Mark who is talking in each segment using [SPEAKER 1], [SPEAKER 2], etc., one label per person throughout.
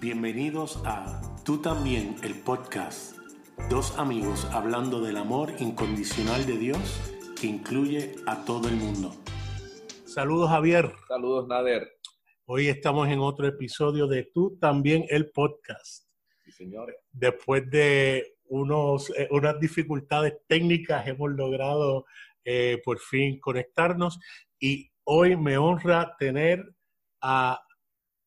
[SPEAKER 1] Bienvenidos a Tú también, el podcast. Dos amigos hablando del amor incondicional de Dios que incluye a todo el mundo. Saludos Javier.
[SPEAKER 2] Saludos Nader.
[SPEAKER 1] Hoy estamos en otro episodio de Tú también, el podcast.
[SPEAKER 2] Sí, señores.
[SPEAKER 1] Después de unos, eh, unas dificultades técnicas hemos logrado eh, por fin conectarnos y hoy me honra tener a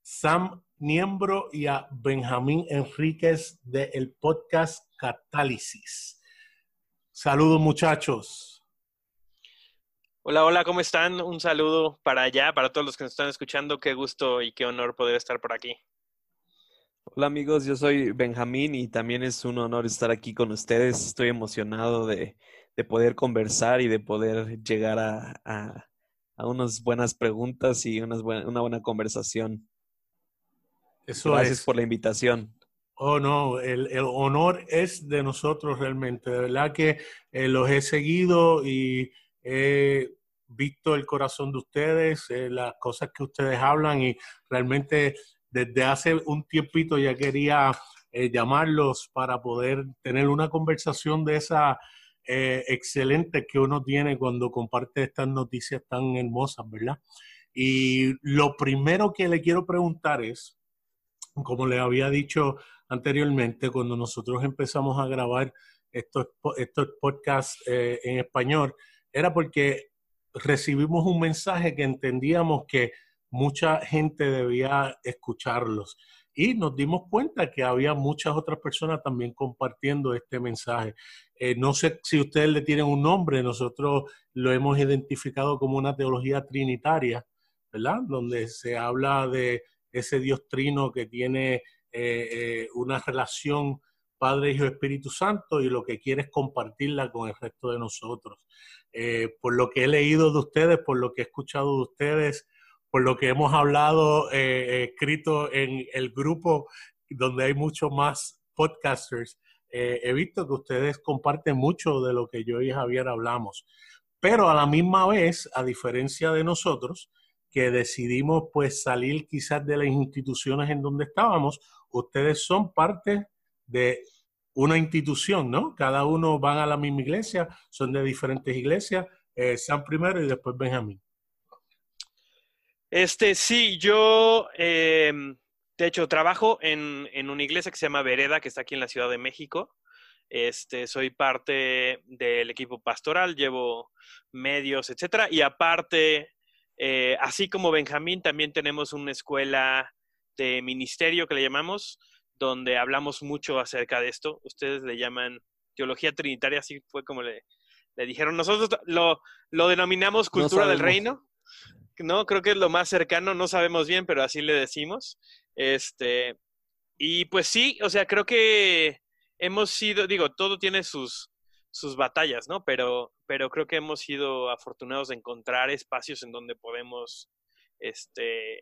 [SPEAKER 1] Sam Niembro y a Benjamín Enríquez del podcast Catálisis. Saludos muchachos.
[SPEAKER 3] Hola, hola, ¿cómo están? Un saludo para allá, para todos los que nos están escuchando. Qué gusto y qué honor poder estar por aquí.
[SPEAKER 4] Hola amigos, yo soy Benjamín y también es un honor estar aquí con ustedes. Estoy emocionado de, poder conversar y de poder llegar a, a, unas buenas preguntas y unas una buena conversación. Gracias por la invitación.
[SPEAKER 1] Oh, no, el, honor es de nosotros realmente. De verdad que eh, los he seguido y he visto el corazón de ustedes, eh, las cosas que ustedes hablan y realmente desde hace un tiempito ya quería eh, llamarlos para poder tener una conversación de esa excelente que uno tiene cuando comparte estas noticias tan hermosas, ¿verdad? Y lo primero que le quiero preguntar es, como le había dicho anteriormente, cuando nosotros empezamos a grabar estos, estos podcasts eh, en español, era porque recibimos un mensaje que entendíamos que mucha gente debía escucharlos. Y nos dimos cuenta que había muchas otras personas también compartiendo este mensaje. Eh, no sé si ustedes le tienen un nombre, nosotros lo hemos identificado como una teología trinitaria, ¿verdad? Donde se habla de ese Dios trino que tiene eh, eh, una relación Padre, Hijo, Espíritu Santo y lo que quiere es compartirla con el resto de nosotros. Eh, por lo que he leído de ustedes, por lo que he escuchado de ustedes, por lo que hemos hablado, escrito en el grupo donde hay muchos más podcasters, he visto que ustedes comparten mucho de lo que yo y Javier hablamos. Pero a la misma vez, a diferencia de nosotros, que decidimos pues salir quizás de las instituciones en donde estábamos, ustedes son parte de una institución, ¿no? Cada uno van a la misma iglesia, son de diferentes iglesias, eh, San primero y después Benjamín.
[SPEAKER 3] Este, sí, yo, em, de hecho, trabajo en, en, una iglesia que se llama Vereda, que está aquí en la Ciudad de México. Este, soy parte del equipo pastoral, llevo medios, etcétera, y aparte eh, así como Benjamín, también tenemos una escuela de ministerio que le llamamos, donde hablamos mucho acerca de esto. Ustedes le llaman teología trinitaria, así fue como le, dijeron. Nosotros lo, denominamos cultura del reino. No, creo que es lo más cercano, no sabemos bien, pero así le decimos. Este, y pues sí, o sea, creo que hemos sido, digo, todo tiene sus, sus batallas, ¿no? Pero, pero creo que hemos sido afortunados de encontrar espacios en donde podemos, este,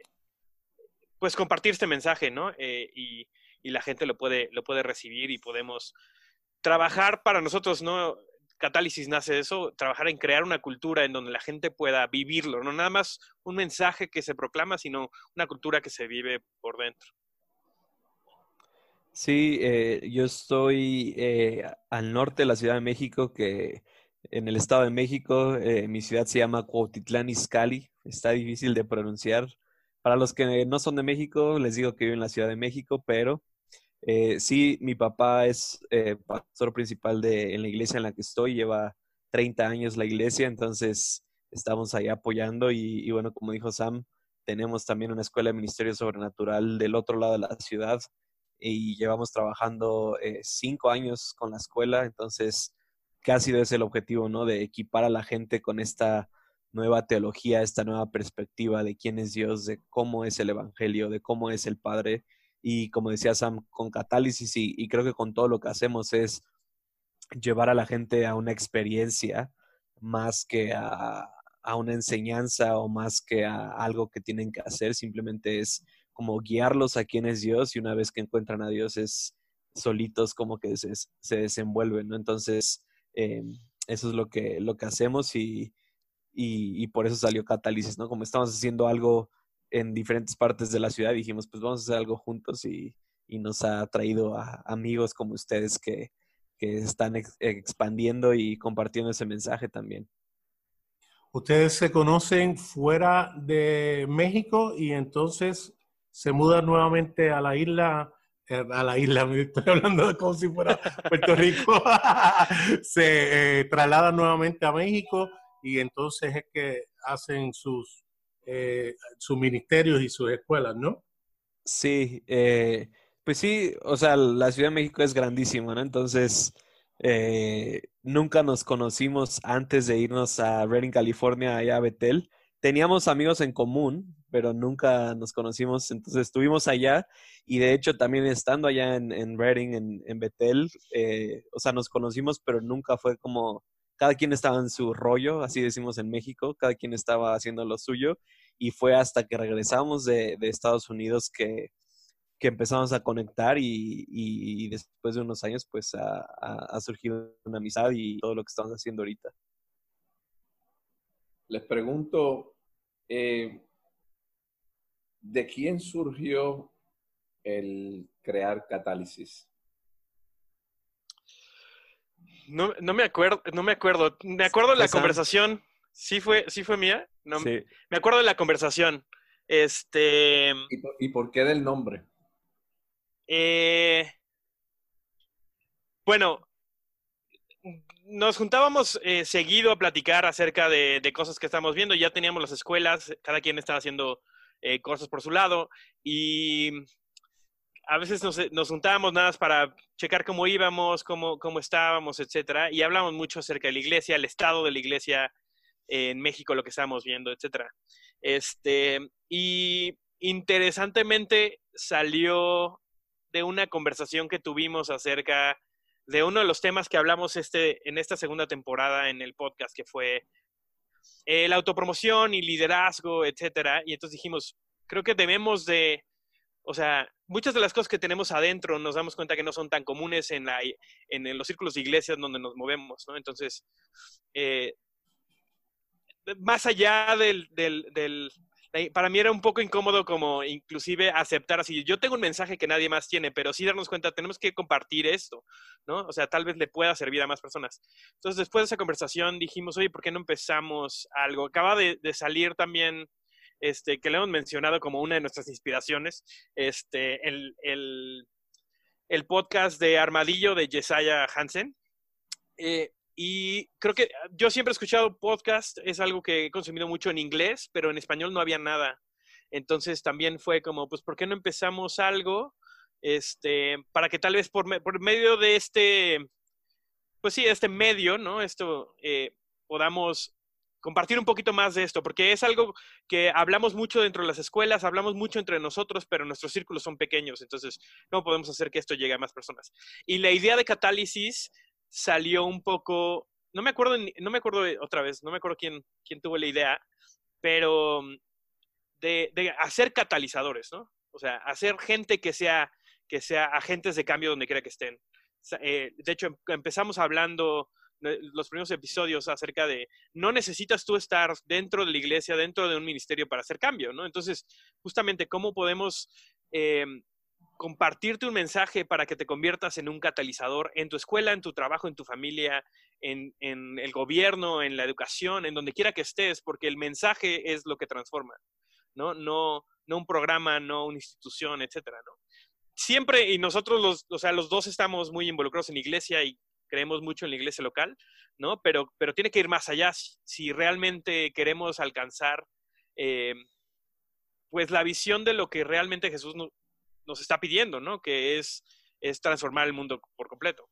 [SPEAKER 3] pues compartir este mensaje, ¿no? Eh, y, y, la gente lo puede, lo puede recibir y podemos trabajar para nosotros, ¿no? Catálisis nace de eso, trabajar en crear una cultura en donde la gente pueda vivirlo, no nada más un mensaje que se proclama, sino una cultura que se vive por dentro.
[SPEAKER 4] Sí, eh, yo estoy eh, al norte de la Ciudad de México, que en el Estado de México, eh, mi ciudad se llama Cuautitlán Izcalli, está difícil de pronunciar. Para los que no son de México, les digo que vivo en la Ciudad de México, pero sí, mi papá es pastor principal de, en la iglesia en la que estoy, lleva 30 años la iglesia, entonces estamos ahí apoyando y, y bueno, como dijo Sam, tenemos también una escuela de ministerio sobrenatural del otro lado de la ciudad y llevamos trabajando eh, cinco años con la escuela, entonces casi es el objetivo, ¿no? De equipar a la gente con esta nueva teología, esta nueva perspectiva de quién es Dios, de cómo es el Evangelio, de cómo es el Padre. Y como decía Sam, con catálisis y, creo que con todo lo que hacemos es llevar a la gente a una experiencia más que a, a una enseñanza o más que a algo que tienen que hacer, simplemente es como guiarlos a quién es Dios y una vez que encuentran a Dios es solitos como que se, se desenvuelven, ¿no? Entonces, eh, eso es lo que, lo que hacemos y, y, por eso salió Catálisis, ¿no? Como estamos haciendo algo en diferentes partes de la ciudad. Dijimos, pues vamos a hacer algo juntos y, nos ha traído a amigos como ustedes que, están expandiendo y compartiendo ese mensaje también.
[SPEAKER 1] Ustedes se conocen fuera de México y entonces se mudan nuevamente a la isla, eh, a la isla, me estoy hablando como si fuera Puerto Rico, se eh, trasladan nuevamente a México y entonces es que hacen sus, eh, sus ministerios y sus escuelas, ¿no?
[SPEAKER 4] Sí, eh, pues sí, o sea, la Ciudad de México es grandísima, ¿no? Entonces, eh, nunca nos conocimos antes de irnos a Redding, California, allá a Betel. Teníamos amigos en común, pero nunca nos conocimos, entonces estuvimos allá y de hecho también estando allá en, en Redding, en, en Betel, o sea, nos conocimos, pero nunca fue como cada quien estaba en su rollo, así decimos en México, cada quien estaba haciendo lo suyo y fue hasta que regresamos de, Estados Unidos que, empezamos a conectar y, después de unos años pues ha, surgido una amistad y todo lo que estamos haciendo ahorita.
[SPEAKER 2] Les pregunto, eh, ¿de quién surgió el crear Catálisis?
[SPEAKER 3] No, no, me acuerdo, no me acuerdo. Me acuerdo de la conversación. ¿Sí fue, sí fue mía? No, Me acuerdo de la conversación. Este.
[SPEAKER 2] ¿Y por, qué del nombre?
[SPEAKER 3] Eh, bueno, nos juntábamos eh, seguido a platicar acerca de, cosas que estamos viendo. Ya teníamos las escuelas, cada quien estaba haciendo eh, cosas por su lado. Y a veces nos, juntábamos nada más para checar cómo íbamos, cómo, cómo estábamos, etcétera, y hablamos mucho acerca de la iglesia, el estado de la iglesia en México, lo que estábamos viendo, etcétera. Este, y interesantemente salió de una conversación que tuvimos acerca de uno de los temas que hablamos este, en esta segunda temporada en el podcast, que fue la autopromoción y liderazgo, etcétera. Y entonces dijimos, creo que debemos de o sea, muchas de las cosas que tenemos adentro nos damos cuenta que no son tan comunes en, la, en, los círculos de iglesias donde nos movemos, ¿no? Entonces, eh, más allá del, del, para mí era un poco incómodo como inclusive aceptar así, yo tengo un mensaje que nadie más tiene, pero sí darnos cuenta, tenemos que compartir esto, ¿no? O sea, tal vez le pueda servir a más personas. Entonces, después de esa conversación dijimos, oye, ¿por qué no empezamos algo? Acaba de, salir también este, que le hemos mencionado como una de nuestras inspiraciones, este, el, el, podcast de Armadillo de Jesiah Hansen. Eh, y creo que yo siempre he escuchado podcast, es algo que he consumido mucho en inglés, pero en español no había nada. Entonces también fue como, pues, ¿por qué no empezamos algo? Este, para que tal vez por, por medio de este, pues sí, este medio, ¿no? Esto, eh, podamos compartir un poquito más de esto, porque es algo que hablamos mucho dentro de las escuelas, hablamos mucho entre nosotros, pero nuestros círculos son pequeños, entonces no podemos hacer que esto llegue a más personas. Y la idea de catálisis salió un poco, no me acuerdo, no me acuerdo otra vez, no me acuerdo quién, quién tuvo la idea, pero de, hacer catalizadores, ¿no? O sea, hacer gente que sea, que sea agentes de cambio donde quiera que estén. Eh, de hecho, em, empezamos hablando los primeros episodios acerca de no necesitas tú estar dentro de la iglesia, dentro de un ministerio para hacer cambio, ¿no? Entonces, justamente, ¿cómo podemos eh, compartirte un mensaje para que te conviertas en un catalizador en tu escuela, en tu trabajo, en tu familia, en, el gobierno, en la educación, en donde quiera que estés, porque el mensaje es lo que transforma, ¿no? No, no un programa, no una institución, etcétera, ¿no? Siempre, y nosotros los, o sea, los dos estamos muy involucrados en iglesia y creemos mucho en la iglesia local, ¿no? Pero, pero tiene que ir más allá si realmente queremos alcanzar, eh, pues, la visión de lo que realmente Jesús nos está pidiendo, ¿no? Que es, es transformar el mundo por completo.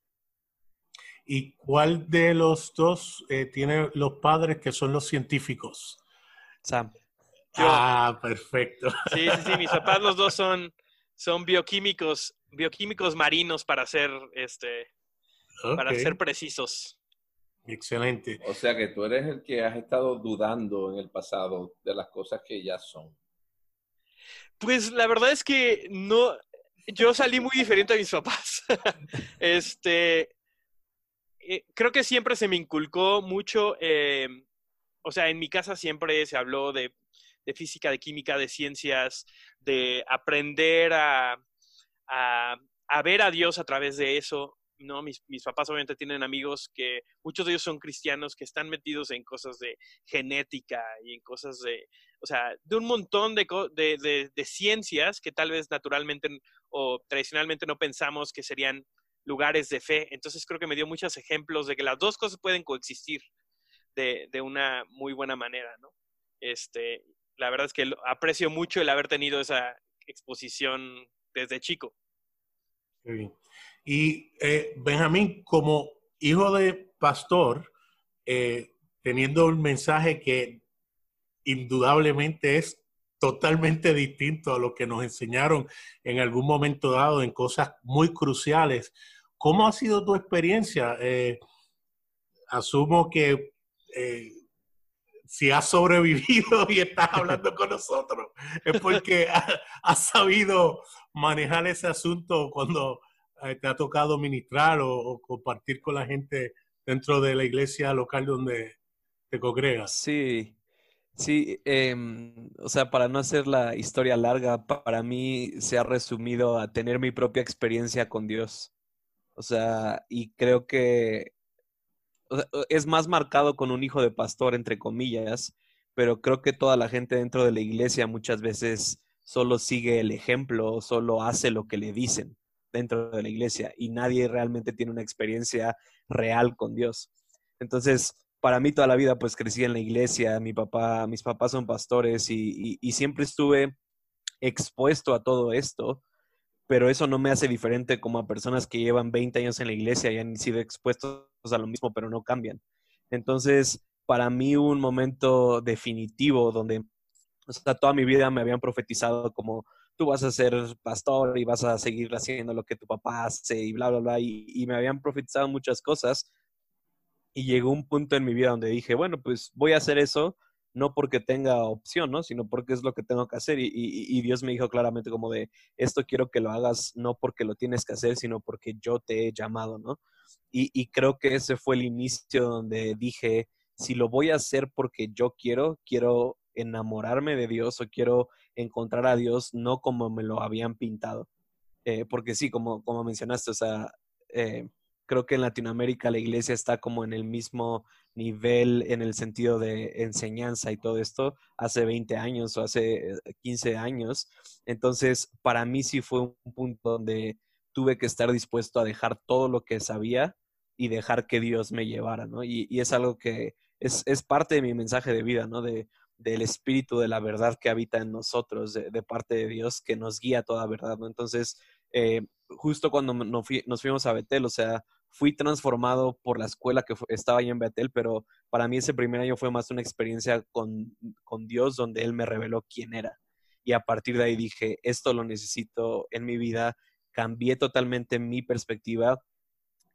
[SPEAKER 1] ¿Y cuál de los dos eh, tiene los padres que son los científicos?
[SPEAKER 4] Sam.
[SPEAKER 1] ah, perfecto.
[SPEAKER 3] Sí, sí, sí, mis papás los dos son, son bioquímicos, bioquímicos marinos para hacer este, para ser precisos.
[SPEAKER 1] Excelente.
[SPEAKER 2] O sea que tú eres el que has estado dudando en el pasado de las cosas que ya son.
[SPEAKER 3] Pues la verdad es que no, yo salí muy diferente a mis papás. este, eh, creo que siempre se me inculcó mucho, em, o sea, en mi casa siempre se habló de, de física, de química, de ciencias, de aprender a, a, ver a Dios a través de eso. ¿no? Mis, mis, papás obviamente tienen amigos que muchos de ellos son cristianos que están metidos en cosas de genética y en cosas de, o sea, de un montón de, de, de ciencias que tal vez naturalmente o tradicionalmente no pensamos que serían lugares de fe. Entonces creo que me dio muchos ejemplos de que las dos cosas pueden coexistir de, de una muy buena manera, ¿no? Este, la verdad es que aprecio mucho el haber tenido esa exposición desde chico.
[SPEAKER 1] Y eh, Benjamín, como hijo de pastor, eh, teniendo un mensaje que indudablemente es totalmente distinto a lo que nos enseñaron en algún momento dado en cosas muy cruciales. ¿Cómo ha sido tu experiencia? Eh, asumo que si has sobrevivido y estás hablando con nosotros, es porque has sabido manejar ese asunto cuando eh, te ha tocado ministrar o, compartir con la gente dentro de la iglesia local donde te congregas.
[SPEAKER 4] Sí, sí, em, o sea, para no hacer la historia larga, para mí se ha resumido a tener mi propia experiencia con Dios. O sea, y creo que es más marcado con un hijo de pastor, entre comillas, pero creo que toda la gente dentro de la iglesia muchas veces solo sigue el ejemplo, solo hace lo que le dicen dentro de la iglesia y nadie realmente tiene una experiencia real con Dios. Entonces, para mí toda la vida pues crecí en la iglesia, mi papá, mis papás son pastores y, siempre estuve expuesto a todo esto, pero eso no me hace diferente como a personas que llevan 20 años en la iglesia y han sido expuestos a lo mismo, pero no cambian. Entonces, para mí un momento definitivo donde, o sea, toda mi vida me habían profetizado como tú vas a ser pastor y vas a seguir haciendo lo que tu papá hace y bla, bla, bla, y me habían profetizado muchas cosas. Y llegó un punto en mi vida donde dije, bueno, pues voy a hacer eso, no porque tenga opción, ¿no? Sino porque es lo que tengo que hacer. Y, Dios me dijo claramente como de, esto quiero que lo hagas no porque lo tienes que hacer, sino porque yo te he llamado, ¿no? Y, creo que ese fue el inicio donde dije, si lo voy a hacer porque yo quiero, quiero enamorarme de Dios o quiero encontrar a Dios no como me lo habían pintado. Eh, porque sí, como, como mencionaste, o sea, eh, creo que en Latinoamérica la iglesia está como en el mismo nivel en el sentido de enseñanza y todo esto hace 20 años o hace 15 eh, años. Entonces, para mí sí fue un punto donde tuve que estar dispuesto a dejar todo lo que sabía y dejar que Dios me llevara, ¿no? Y, es algo que es, parte de mi mensaje de vida, ¿no? De, del espíritu de la verdad que habita en nosotros, de, parte de Dios que nos guía toda verdad, ¿no? Entonces, eh, justo cuando nos, nos fuimos a Betel, o sea, fui transformado por la escuela que estaba ahí en Betel, pero para mí ese primer año fue más una experiencia con, con, Dios donde Él me reveló quién era. Y a partir de ahí dije, esto lo necesito en mi vida, cambié totalmente mi perspectiva.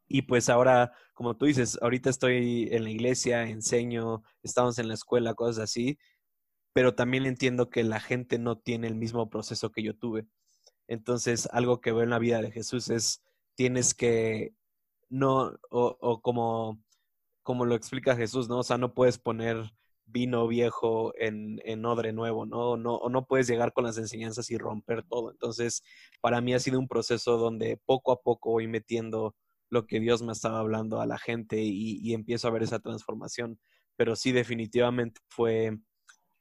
[SPEAKER 4] Y pues ahora, como tú dices, ahorita estoy en la iglesia, enseño, estamos en la escuela, cosas así, pero también entiendo que la gente no tiene el mismo proceso que yo tuve. Entonces, algo que veo en la vida de Jesús es, tienes que no, o, como, como lo explica Jesús, ¿no? O sea, no puedes poner vino viejo en, en odre nuevo, ¿no? ¿no? O no puedes llegar con las enseñanzas y romper todo. Entonces, para mí ha sido un proceso donde poco a poco voy metiendo lo que Dios me estaba hablando a la gente y, empiezo a ver esa transformación. Pero sí, definitivamente fue,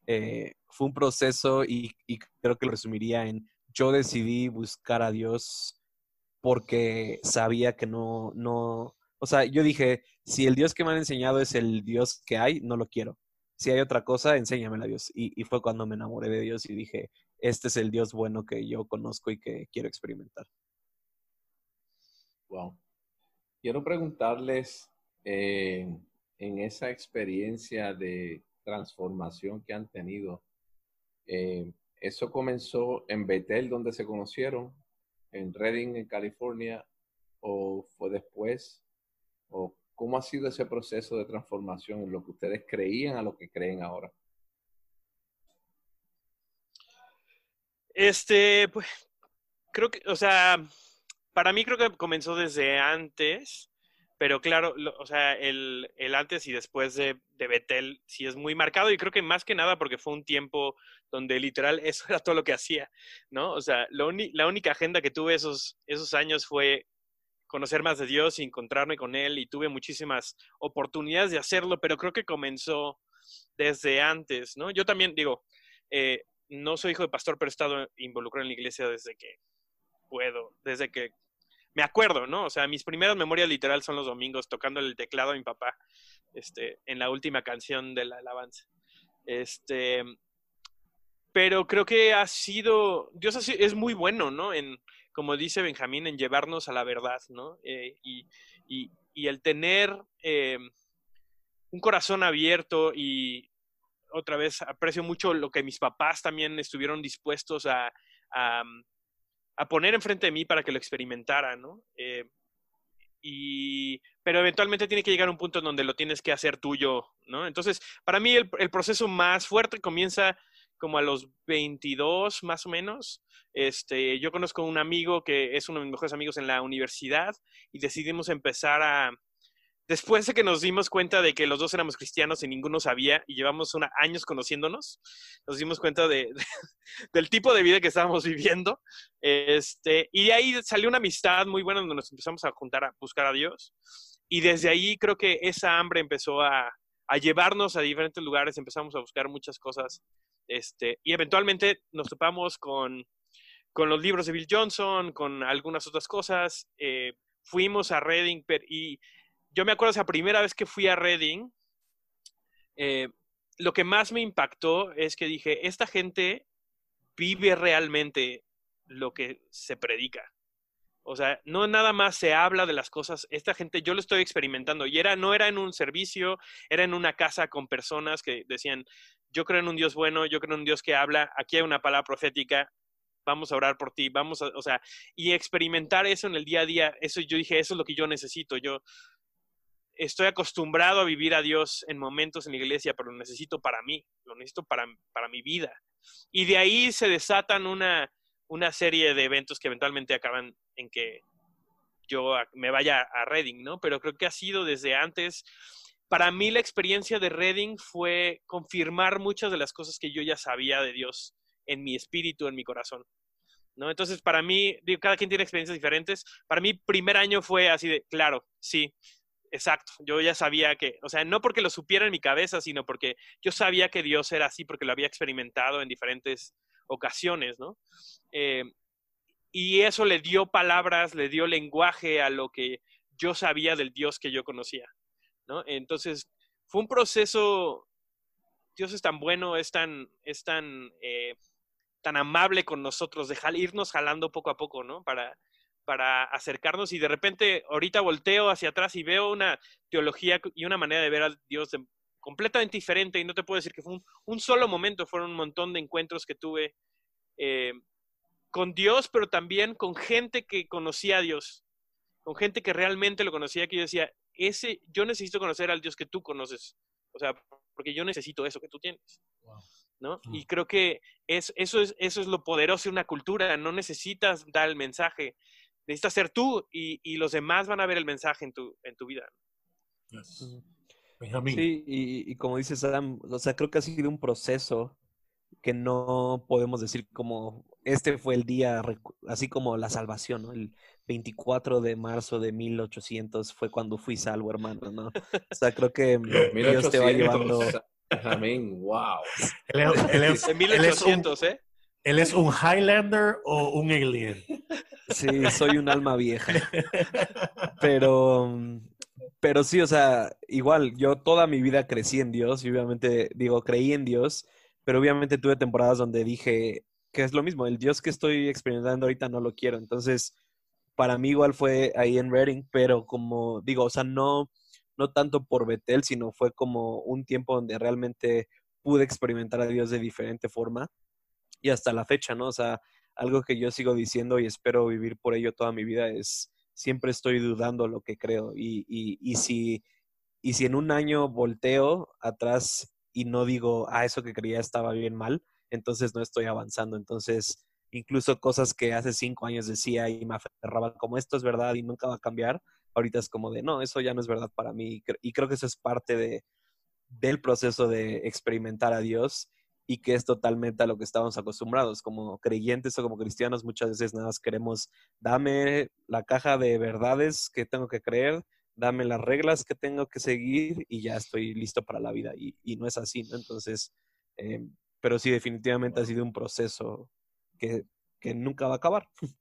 [SPEAKER 4] eh, fue un proceso y, y creo que lo resumiría en yo decidí buscar a Dios porque sabía que no, no, o sea, yo dije, si el Dios que me han enseñado es el Dios que hay, no lo quiero. Si hay otra cosa, enséñamela Dios. Y, y fue cuando me enamoré de Dios y dije, este es el Dios bueno que yo conozco y que quiero experimentar.
[SPEAKER 2] Wow. Quiero preguntarles eh, en esa experiencia de transformación que han tenido, eh, ¿eso comenzó en Betel, donde se conocieron? En Redding, en California, o fue después? ¿O cómo ha sido ese proceso de transformación en lo que ustedes creían a lo que creen ahora?
[SPEAKER 3] Este, pues, creo que, o sea, para mí creo que comenzó desde antes, pero claro, o sea, el, antes y después de, de, Betel sí es muy marcado y creo que más que nada porque fue un tiempo donde literal eso era todo lo que hacía, ¿no? O sea, la única agenda que tuve esos, esos años fue conocer más de Dios y encontrarme con Él y tuve muchísimas oportunidades de hacerlo, pero creo que comenzó desde antes, ¿no? Yo también digo, eh, no soy hijo de pastor, pero he estado involucrado en la iglesia desde que puedo, desde que me acuerdo, ¿no? O sea, mis primeras memorias literal son los domingos tocando el teclado a mi papá, este, en la última canción de la alabanza. Este, pero creo que ha sido, Dios es muy bueno, ¿no? En, como dice Benjamín, en llevarnos a la verdad, ¿no? Eh, y, el tener eh, un corazón abierto y otra vez aprecio mucho lo que mis papás también estuvieron dispuestos a poner enfrente de mí para que lo experimentara, ¿no? Eh, y, pero eventualmente tiene que llegar a un punto en donde lo tienes que hacer tuyo, ¿no? Entonces, para mí el, proceso más fuerte comienza como a los 22 más o menos. Este, yo conozco a un amigo que es uno de mis mejores amigos en la universidad y decidimos empezar a, después de que nos dimos cuenta de que los dos éramos cristianos y ninguno sabía y llevamos una, años conociéndonos, nos dimos cuenta de, del tipo de vida que estábamos viviendo. Este, y de ahí salió una amistad muy buena donde nos empezamos a juntar a buscar a Dios. Y desde ahí creo que esa hambre empezó a, llevarnos a diferentes lugares, empezamos a buscar muchas cosas. Este, y eventualmente nos topamos con, con los libros de Bill Johnson, con algunas otras cosas. Eh, fuimos a Reading y yo me acuerdo esa primera vez que fui a Reading, eh, lo que más me impactó es que dije, esta gente vive realmente lo que se predica. O sea, no nada más se habla de las cosas, esta gente yo lo estoy experimentando y era no era en un servicio, era en una casa con personas que decían, yo creo en un Dios bueno, yo creo en un Dios que habla, aquí hay una palabra profética, vamos a orar por ti, vamos a, o sea, y experimentar eso en el día a día, eso yo dije, eso es lo que yo necesito, yo estoy acostumbrado a vivir a Dios en momentos en la iglesia, pero lo necesito para mí, lo necesito para, para mi vida. Y de ahí se desatan una, una serie de eventos que eventualmente acaban en que yo me vaya a Reading, ¿no? Pero creo que ha sido desde antes. Para mí la experiencia de Reading fue confirmar muchas de las cosas que yo ya sabía de Dios en mi espíritu, en mi corazón. ¿No? Entonces, para mí, digo, cada quien tiene experiencias diferentes. Para mí, primer año fue así de, claro, sí, Exacto, yo ya sabía que, o sea, no porque lo supiera en mi cabeza, sino porque yo sabía que Dios era así, porque lo había experimentado en diferentes ocasiones, ¿no? Eh, y eso le dio palabras, le dio lenguaje a lo que yo sabía del Dios que yo conocía, ¿no? Entonces, fue un proceso, Dios es tan bueno, es tan, es tan, eh, tan amable con nosotros, dejar irnos jalando poco a poco, ¿no? Para, para acercarnos y de repente ahorita volteo hacia atrás y veo una teología y una manera de ver a Dios completamente diferente y no te puedo decir que fue un, solo momento, fueron un montón de encuentros que tuve eh, con Dios, pero también con gente que conocía a Dios, con gente que realmente lo conocía, que yo decía, ese, yo necesito conocer al Dios que tú conoces, o sea, porque yo necesito eso que tú tienes. ¿no? Mm. Y creo que es, eso, es, eso es lo poderoso de una cultura, no necesitas dar el mensaje, necesitas ser tú y, los demás van a ver el mensaje en tu, en tu vida.
[SPEAKER 4] Sí, y, como dice Sam, o sea, creo que ha sido un proceso que no podemos decir como este fue el día, así como la salvación, ¿no? El 24 de marzo de 1800 fue cuando fui salvo, hermano, ¿no? O sea, creo que Dios te va llevando...
[SPEAKER 2] Amén, wow.
[SPEAKER 3] Él es, 1800, ¿eh?
[SPEAKER 1] ¿Él es un Highlander o un alien?
[SPEAKER 4] Sí, soy un alma vieja. Pero, pero sí, o sea, igual, yo toda mi vida crecí en Dios y obviamente, digo, creí en Dios, pero obviamente tuve temporadas donde dije que es lo mismo, el Dios que estoy experimentando ahorita no lo quiero. Entonces, para mí igual fue ahí en Reading, pero como digo, o sea, no, no tanto por Betel, sino fue como un tiempo donde realmente pude experimentar a Dios de diferente forma y hasta la fecha, ¿no? O sea, algo que yo sigo diciendo y espero vivir por ello toda mi vida es siempre estoy dudando lo que creo y, y, y si y si en un año volteo atrás y no digo, ah, eso que creía estaba bien mal, entonces no estoy avanzando. Entonces, incluso cosas que hace cinco años decía y me aferraba como esto es verdad y nunca va a cambiar, ahorita es como de, no, eso ya no es verdad para mí. Y creo que eso es parte de, del proceso de experimentar a Dios y que es totalmente a lo que estábamos acostumbrados. Como creyentes o como cristianos, muchas veces nada más queremos, dame la caja de verdades que tengo que creer, dame las reglas que tengo que seguir y ya estoy listo para la vida. Y, no es así, ¿no? Entonces, eh, pero sí, definitivamente ha sido un proceso que, que nunca va a acabar.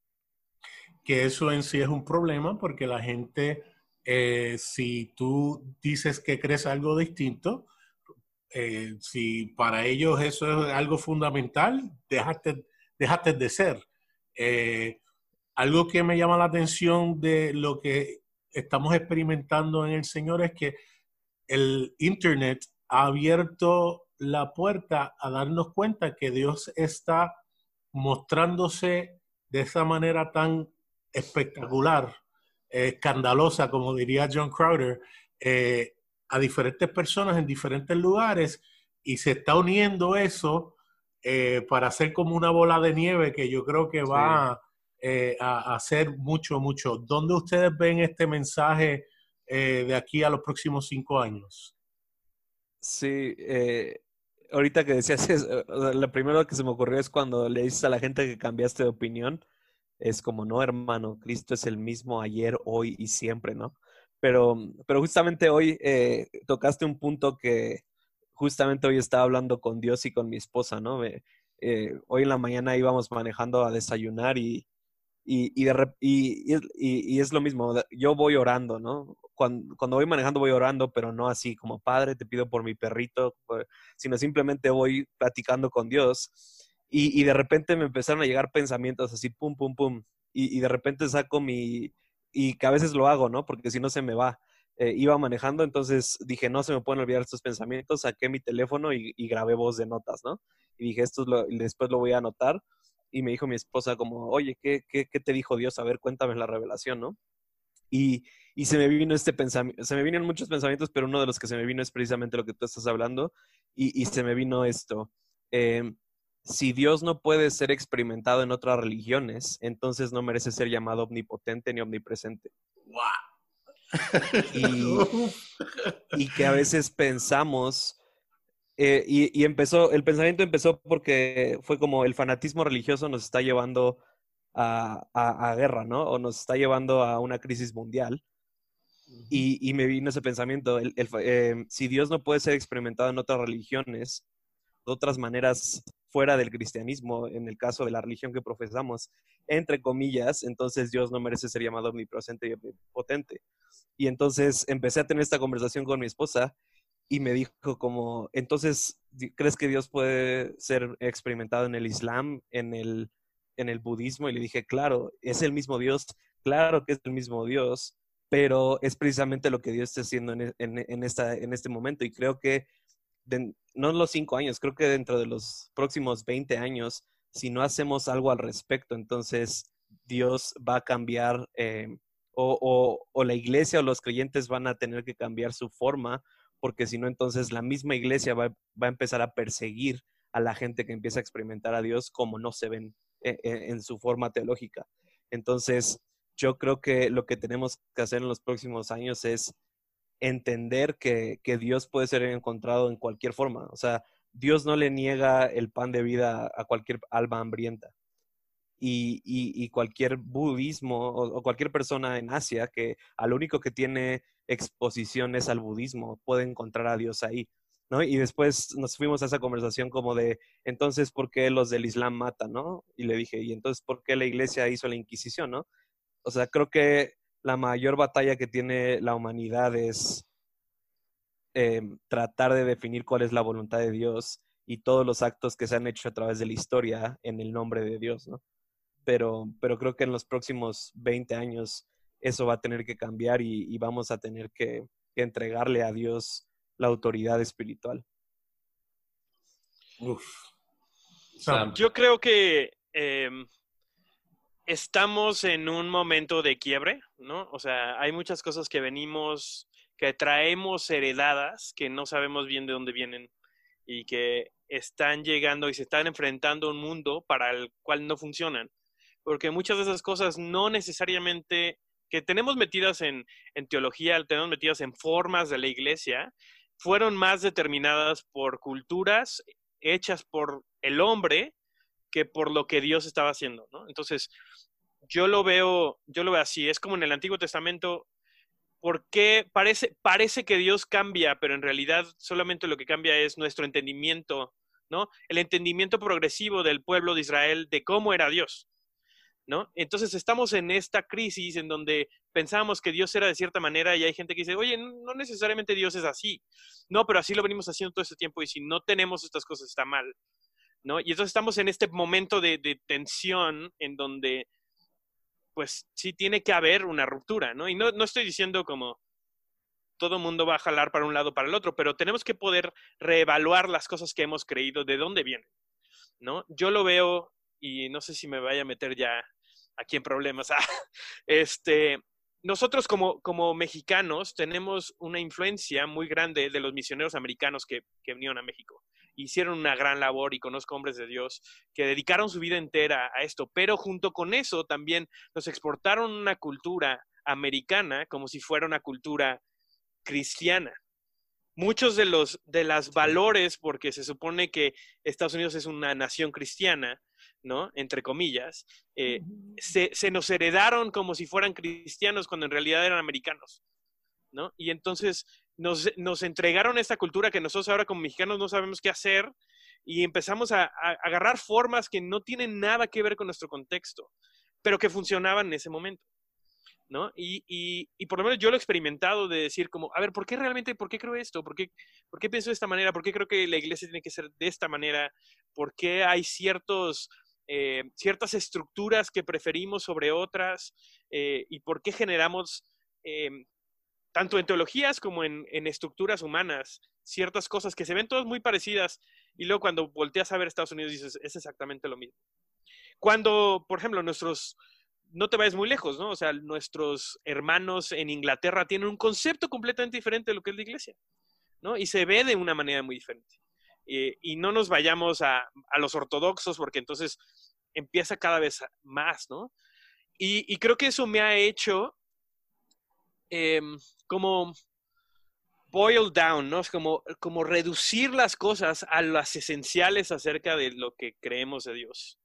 [SPEAKER 1] Que eso en sí es un problema porque la gente, eh, si tú dices que crees algo distinto, eh, si para ellos eso es algo fundamental, déjate, déjate de ser. Eh, algo que me llama la atención de lo que estamos experimentando en el Señor es que el Internet ha abierto la puerta a darnos cuenta que Dios está mostrándose de esa manera tan espectacular, escandalosa, como diría John Crowder, eh, a diferentes personas en diferentes lugares y se está uniendo eso eh, para hacer como una bola de nieve que yo creo que va eh, a, hacer mucho, mucho. ¿Dónde ustedes ven este mensaje eh, de aquí a los próximos cinco años?
[SPEAKER 4] Sí, ahorita que decías eso, lo primero que se me ocurrió es cuando le dices a la gente que cambiaste de opinión, es como, no, hermano, Cristo es el mismo ayer, hoy y siempre, ¿no? Pero, pero justamente hoy eh, tocaste un punto que justamente hoy estaba hablando con Dios y con mi esposa, ¿no? Eh, hoy en la mañana íbamos manejando a desayunar y, y, y, y, es lo mismo, yo voy orando, ¿no? Cuando, cuando, voy manejando voy orando, pero no así como, Padre, te pido por mi perrito, sino simplemente voy platicando con Dios. Y, de repente me empezaron a llegar pensamientos así, pum, pum, pum. y de repente saco mi, y que a veces lo hago, ¿no? Porque si no se me va. Eh, iba manejando, entonces dije, no se me pueden olvidar estos pensamientos, saqué mi teléfono y, grabé voz de notas, ¿no? Y dije, esto es lo, y después lo voy a anotar. Y me dijo mi esposa como, oye, ¿qué, qué, te dijo Dios? A ver, cuéntame la revelación, ¿no? Y, y, se me vino este pensamiento, se me vinieron muchos pensamientos, pero uno de los que se me vino es precisamente lo que tú estás hablando. Y, y se me vino esto. Eh, si Dios no puede ser experimentado en otras religiones, entonces no merece ser llamado omnipotente ni omnipresente. Y, que a veces pensamos, eh, y, empezó, el pensamiento empezó porque fue como el fanatismo religioso nos está llevando a, guerra, ¿no? O nos está llevando a una crisis mundial. Y, me vino ese pensamiento, eh, si Dios no puede ser experimentado en otras religiones, de otras maneras fuera del cristianismo, en el caso de la religión que profesamos, entre comillas, entonces Dios no merece ser llamado omnipresente y omnipotente. Y entonces empecé a tener esta conversación con mi esposa y me dijo como, entonces, ¿crees que Dios puede ser experimentado en el Islam, en el, en el budismo? Y le dije, claro, es el mismo Dios, claro que es el mismo Dios, pero es precisamente lo que Dios está haciendo en, en, esta, en este momento. Y creo que no los cinco años, creo que dentro de los próximos 20 años, si no hacemos algo al respecto, entonces Dios va a cambiar eh, o, la iglesia o los creyentes van a tener que cambiar su forma, porque si no, entonces la misma iglesia va, a empezar a perseguir a la gente que empieza a experimentar a Dios como no se ven eh, eh, en su forma teológica. Entonces, yo creo que lo que tenemos que hacer en los próximos años es entender que, Dios puede ser encontrado en cualquier forma. O sea, Dios no le niega el pan de vida a cualquier alma hambrienta. Y, cualquier budismo o, cualquier persona en Asia que al único que tiene exposición es al budismo, puede encontrar a Dios ahí. ¿no? Y después nos fuimos a esa conversación como de, entonces, ¿por qué los del Islam matan? ¿no? Y le dije, ¿y entonces por qué la iglesia hizo la Inquisición? ¿no? O sea, creo que la mayor batalla que tiene la humanidad es em, tratar de definir cuál es la voluntad de Dios y todos los actos que se han hecho a través de la historia en el nombre de Dios, ¿no? Pero, pero creo que en los próximos 20 años eso va a tener que cambiar y, vamos a tener que, entregarle a Dios la autoridad espiritual.
[SPEAKER 3] Uf. Yo creo que em, estamos en un momento de quiebre, ¿no? O sea, hay muchas cosas que venimos, que traemos heredadas, que no sabemos bien de dónde vienen y que están llegando y se están enfrentando a un mundo para el cual no funcionan. Porque muchas de esas cosas no necesariamente que tenemos metidas en, en teología, tenemos metidas en formas de la iglesia, fueron más determinadas por culturas hechas por el hombre que por lo que Dios estaba haciendo, ¿no? Entonces, yo lo veo, yo lo veo así, es como en el Antiguo Testamento, porque parece, parece que Dios cambia, pero en realidad solamente lo que cambia es nuestro entendimiento, ¿no? El entendimiento progresivo del pueblo de Israel de cómo era Dios. ¿No? Entonces estamos en esta crisis en donde pensábamos que Dios era de cierta manera y hay gente que dice, oye, no necesariamente Dios es así. No, pero así lo venimos haciendo todo este tiempo y si no tenemos estas cosas está mal. ¿No? Y entonces estamos en este momento de, tensión en donde pues sí tiene que haber una ruptura, ¿no? Y no, no estoy diciendo como todo mundo va a jalar para un lado para el otro, pero tenemos que poder reevaluar las cosas que hemos creído, de dónde vienen, ¿no? Yo lo veo, y no sé si me vaya a meter ya aquí en problemas, ah, este, nosotros como, como mexicanos tenemos una influencia muy grande de los misioneros americanos que, que vinieron a México hicieron una gran labor y conozco hombres de Dios que dedicaron su vida entera a esto, pero junto con eso también nos exportaron una cultura americana como si fuera una cultura cristiana. Muchos de los de las valores, porque se supone que Estados Unidos es una nación cristiana, ¿no? Entre comillas, eh, se, se, nos heredaron como si fueran cristianos cuando en realidad eran americanos, ¿no? Y entonces nos, entregaron esta cultura que nosotros ahora como mexicanos no sabemos qué hacer y empezamos a, agarrar formas que no tienen nada que ver con nuestro contexto, pero que funcionaban en ese momento. ¿no? Y, y, por lo menos yo lo he experimentado de decir como, a ver, ¿por qué realmente, por qué creo esto? ¿Por qué, ¿Por qué pienso de esta manera? ¿Por qué creo que la iglesia tiene que ser de esta manera? ¿Por qué hay ciertos, eh, ciertas estructuras que preferimos sobre otras? Eh, ¿Y por qué generamos eh, tanto en teologías como en, estructuras humanas, ciertas cosas que se ven todas muy parecidas y luego cuando volteas a ver Estados Unidos dices, es exactamente lo mismo. Cuando, por ejemplo, nuestros, no te vayas muy lejos, ¿no? O sea, nuestros hermanos en Inglaterra tienen un concepto completamente diferente de lo que es la iglesia, ¿no? Y se ve de una manera muy diferente. y no nos vayamos a, los ortodoxos porque entonces empieza cada vez más, ¿no? y creo que eso me ha hecho Em, como boil down, ¿no? Es como, como reducir las cosas a las esenciales acerca de lo que creemos de Dios,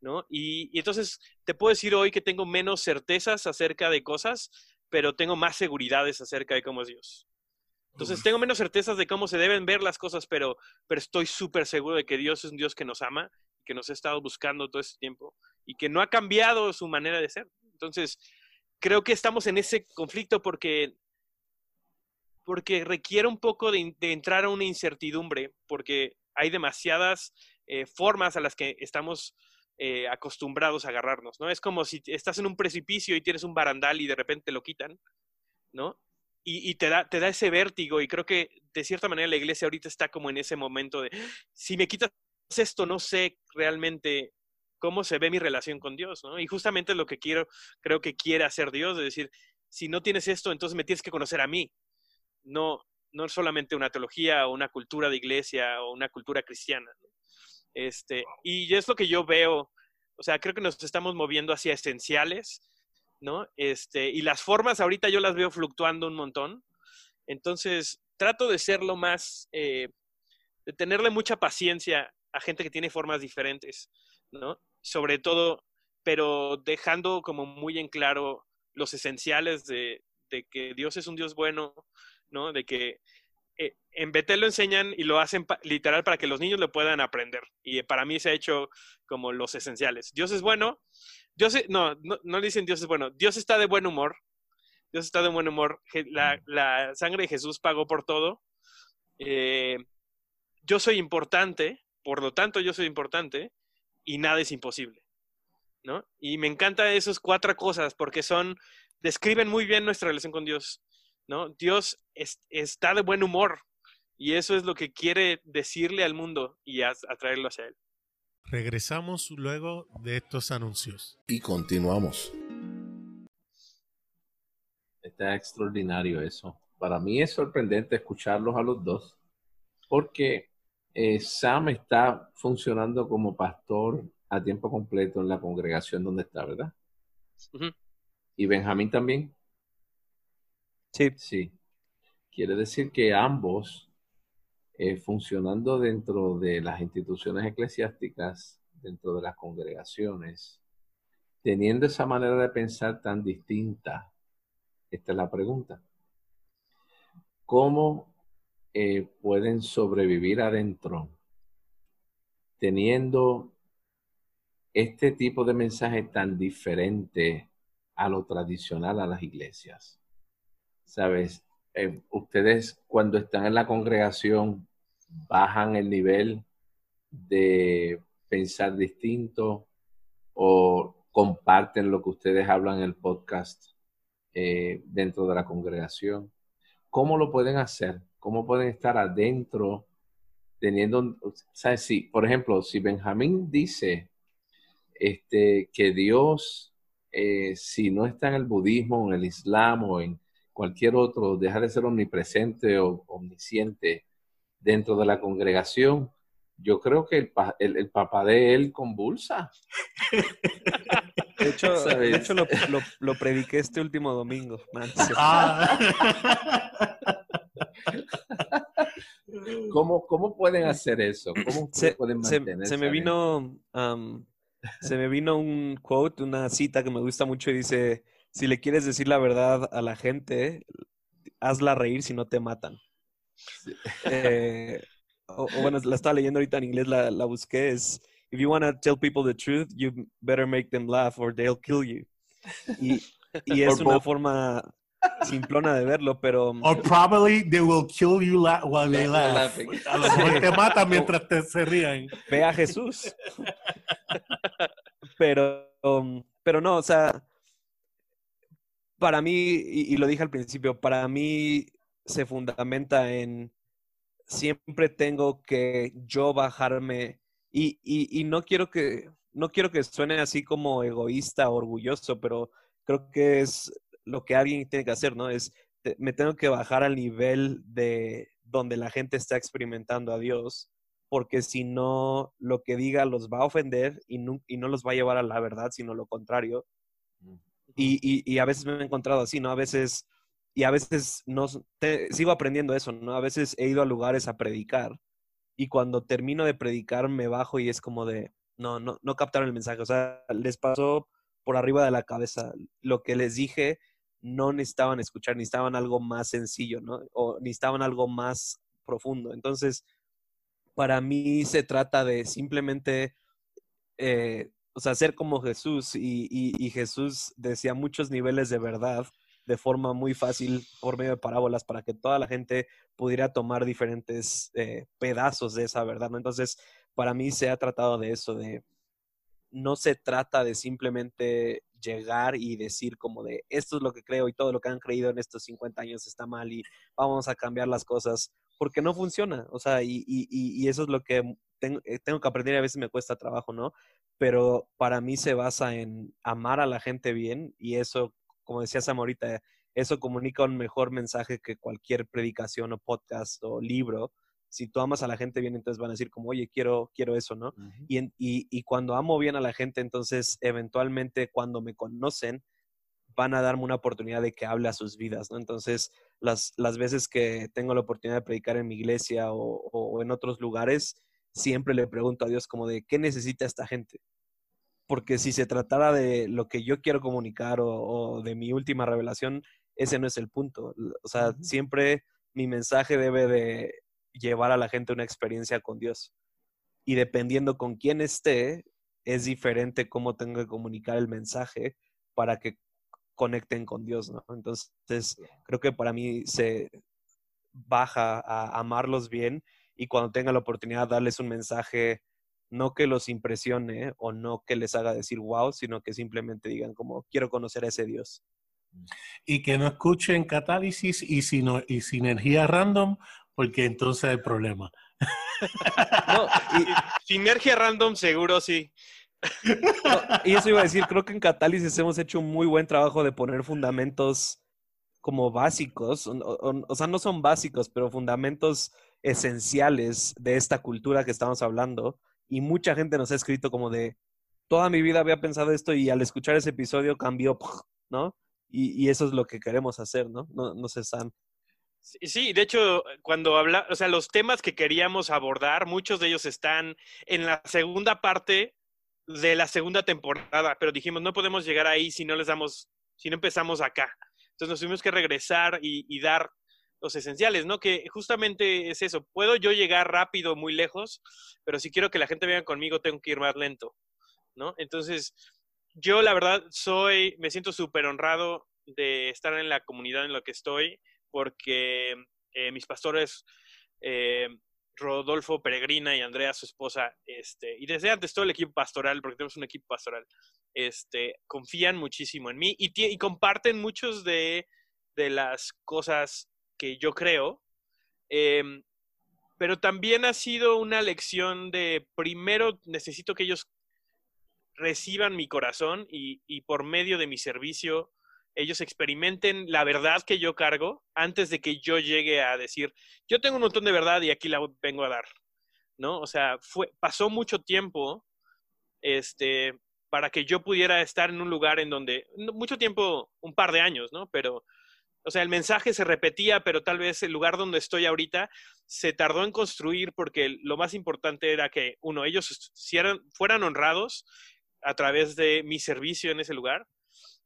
[SPEAKER 3] ¿no? Y, entonces te puedo decir hoy que tengo menos certezas acerca de cosas, pero tengo más seguridades acerca de cómo es Dios. Entonces tengo menos certezas de cómo se deben ver las cosas, pero, pero estoy súper seguro de que Dios es un Dios que nos ama, que nos ha estado buscando todo este tiempo y que no ha cambiado su manera de ser. Entonces, creo que estamos en ese conflicto porque, porque requiere un poco de, entrar a una incertidumbre, porque hay demasiadas eh, formas a las que estamos eh, acostumbrados a agarrarnos, ¿no? Es como si estás en un precipicio y tienes un barandal y de repente lo quitan, ¿no? Y, te, da, te da ese vértigo y creo que de cierta manera la iglesia ahorita está como en ese momento de, si me quitas esto, no sé realmente cómo se ve mi relación con Dios, ¿no? Y justamente lo que quiero, creo que quiere hacer Dios, es decir, si no tienes esto, entonces me tienes que conocer a mí, no, no solamente una teología o una cultura de iglesia o una cultura cristiana. Este, y es lo que yo veo, o sea, creo que nos estamos moviendo hacia esenciales, ¿no? Este, y las formas ahorita yo las veo fluctuando un montón, entonces trato de ser lo más, eh, de tenerle mucha paciencia a gente que tiene formas diferentes, ¿no? Sobre todo, pero dejando como muy en claro los esenciales de, que Dios es un Dios bueno, ¿no? De que eh, en Betel lo enseñan y lo hacen literal para que los niños lo puedan aprender. Y para mí se ha hecho como los esenciales. Dios es bueno. Dios no, no, no, dicen Dios es bueno. Dios está de buen humor. Dios está de buen humor. La, la sangre de Jesús pagó por todo. Eh, yo soy importante, por lo tanto yo soy importante y nada es imposible. ¿no? Y me encanta esas cuatro cosas porque son, describen muy bien nuestra relación con Dios. ¿no? Dios está de buen humor y eso es lo que quiere decirle al mundo y atraerlo hacia Él.
[SPEAKER 1] Regresamos luego de estos anuncios.
[SPEAKER 2] Y continuamos. Está extraordinario eso. Para mí es sorprendente escucharlos a los dos porque eh, Sam está funcionando como pastor a tiempo completo en la congregación donde está, ¿verdad? ¿Y Benjamín también?
[SPEAKER 4] Sí.
[SPEAKER 2] Sí. Quiere decir que ambos, eh, funcionando dentro de las instituciones eclesiásticas, dentro de las congregaciones, teniendo esa manera de pensar tan distinta, esta es la pregunta. ¿Cómo eh, pueden sobrevivir adentro teniendo este tipo de mensaje tan diferente a lo tradicional a las iglesias? ¿Sabes? Eh, ustedes cuando están en la congregación bajan el nivel de pensar distinto o comparten lo que ustedes hablan en el podcast eh, dentro de la congregación. ¿Cómo lo pueden hacer? ¿Cómo pueden estar adentro teniendo, ¿sabes? Si, por ejemplo, si Benjamín dice este, que Dios, eh, si no está en el budismo, en el islam o en cualquier otro, deja de ser omnipresente o omnisciente dentro de la congregación, yo creo que el, el, papá de él convulsa.
[SPEAKER 4] De hecho, de hecho lo, lo, prediqué este último domingo. Ah.
[SPEAKER 2] ¿Cómo, ¿Cómo, pueden hacer eso? ¿Cómo
[SPEAKER 4] se,
[SPEAKER 2] pueden
[SPEAKER 4] se, me vino se me vino un quote, una cita que me gusta mucho y dice, si le quieres decir la verdad a la gente, hazla reír si no te matan. Eh, o, bueno, la estaba leyendo ahorita en inglés, la, la busqué, es, if you want to tell people the truth, you better make them laugh or they'll kill you. Y, y es una forma simplona de verlo, pero...
[SPEAKER 1] Or probably they will kill you while they laugh. A lo mejor te matan mientras te se ríen.
[SPEAKER 4] Ve a Jesús. pero, um, pero no, o sea, para mí, y, y, lo dije al principio, para mí se fundamenta en siempre tengo que yo bajarme y, y, y, no quiero que no quiero que suene así como egoísta o orgulloso, pero creo que es lo que alguien tiene que hacer, ¿no? Es me tengo que bajar al nivel de donde la gente está experimentando a Dios, porque si no, lo que diga los va a ofender y no, y no los va a llevar a la verdad, sino lo contrario. Y, y, y a veces me he encontrado así, ¿no? A veces y a veces no, sigo aprendiendo eso, ¿no? A veces he ido a lugares a predicar y cuando termino de predicar me bajo y es como de, no, no, no captaron el mensaje, o sea, les pasó por arriba de la cabeza. Lo que les dije no necesitaban escuchar, necesitaban algo más sencillo, ¿no? O necesitaban algo más profundo. Entonces, para mí se trata de simplemente, eh, o sea, ser como Jesús y, Jesús decía muchos niveles de verdad de forma muy fácil por medio de parábolas para que toda la gente pudiera tomar diferentes eh, pedazos de esa verdad. Entonces, para mí se ha tratado de eso, de no se trata de simplemente llegar y decir como de esto es lo que creo y todo lo que han creído en estos 50 años está mal y vamos a cambiar las cosas, porque no funciona. O sea, y, y, eso es lo que tengo, eh, tengo que aprender y a veces me cuesta trabajo, ¿no? Pero para mí se basa en amar a la gente bien y eso como decía Sam ahorita, eso comunica un mejor mensaje que cualquier predicación o podcast o libro. Si tú amas a la gente bien, entonces van a decir como, oye, quiero, quiero eso, ¿no? y, y, y cuando amo bien a la gente, entonces eventualmente cuando me conocen, van a darme una oportunidad de que hable a sus vidas, ¿no? Entonces, las, las veces que tengo la oportunidad de predicar en mi iglesia o, o, en otros lugares, siempre le pregunto a Dios como de, ¿qué necesita esta gente? porque si se tratara de lo que yo quiero comunicar o, de mi última revelación, ese no es el punto. O sea, siempre mi mensaje debe de llevar a la gente una experiencia con Dios. Y dependiendo con quién esté, es diferente cómo tengo que comunicar el mensaje para que conecten con Dios, ¿no? Entonces, creo que para mí se baja a amarlos bien y cuando tenga la oportunidad darles un mensaje no que los impresione o no que les haga decir wow, sino que simplemente digan como quiero conocer a ese Dios.
[SPEAKER 1] Y que no escuchen catálisis y, sino, y sinergia random, porque entonces hay problema.
[SPEAKER 3] No, y, sinergia random seguro sí.
[SPEAKER 4] y eso iba a decir, creo que en Catálisis hemos hecho un muy buen trabajo de poner fundamentos como básicos, o, sea, no son básicos, pero fundamentos esenciales de esta cultura que estamos hablando, y mucha gente nos ha escrito como de, toda mi vida había pensado esto y al escuchar ese episodio cambió, ¿no? y, eso es lo que queremos hacer, ¿no? No, no sé, Sam.
[SPEAKER 3] Sí, de hecho, cuando habla, o sea, los temas que queríamos abordar, muchos de ellos están en la segunda parte de la segunda temporada, pero dijimos, no podemos llegar ahí si no les damos, si no empezamos acá. Entonces nos tuvimos que regresar y, dar los esenciales, ¿no? Que justamente es eso. Puedo yo llegar rápido, muy lejos, pero si quiero que la gente venga conmigo, tengo que ir más lento, ¿no? Entonces, yo la verdad soy, me siento súper honrado de estar en la comunidad en la que estoy, porque eh, mis pastores, eh, Rodolfo Peregrina y Andrea, su esposa, este, y desde antes todo el equipo pastoral, porque tenemos un equipo pastoral, este, confían muchísimo en mí y, comparten muchos de, de, las cosas que yo creo. Em, pero también ha sido una lección de primero necesito que ellos reciban mi corazón y por medio de mi servicio ellos experimenten la verdad que yo cargo antes de que yo llegue a decir, yo tengo un montón de verdad y aquí la vengo a dar, ¿no? O sea, fue, pasó mucho tiempo este, para que yo pudiera estar en un lugar en donde, mucho tiempo, un par de años, ¿no? Pero, o sea, el mensaje se repetía, pero tal vez el lugar donde estoy ahorita se tardó en construir porque lo más importante era que, uno, ellos fueran honrados a través de mi servicio en ese lugar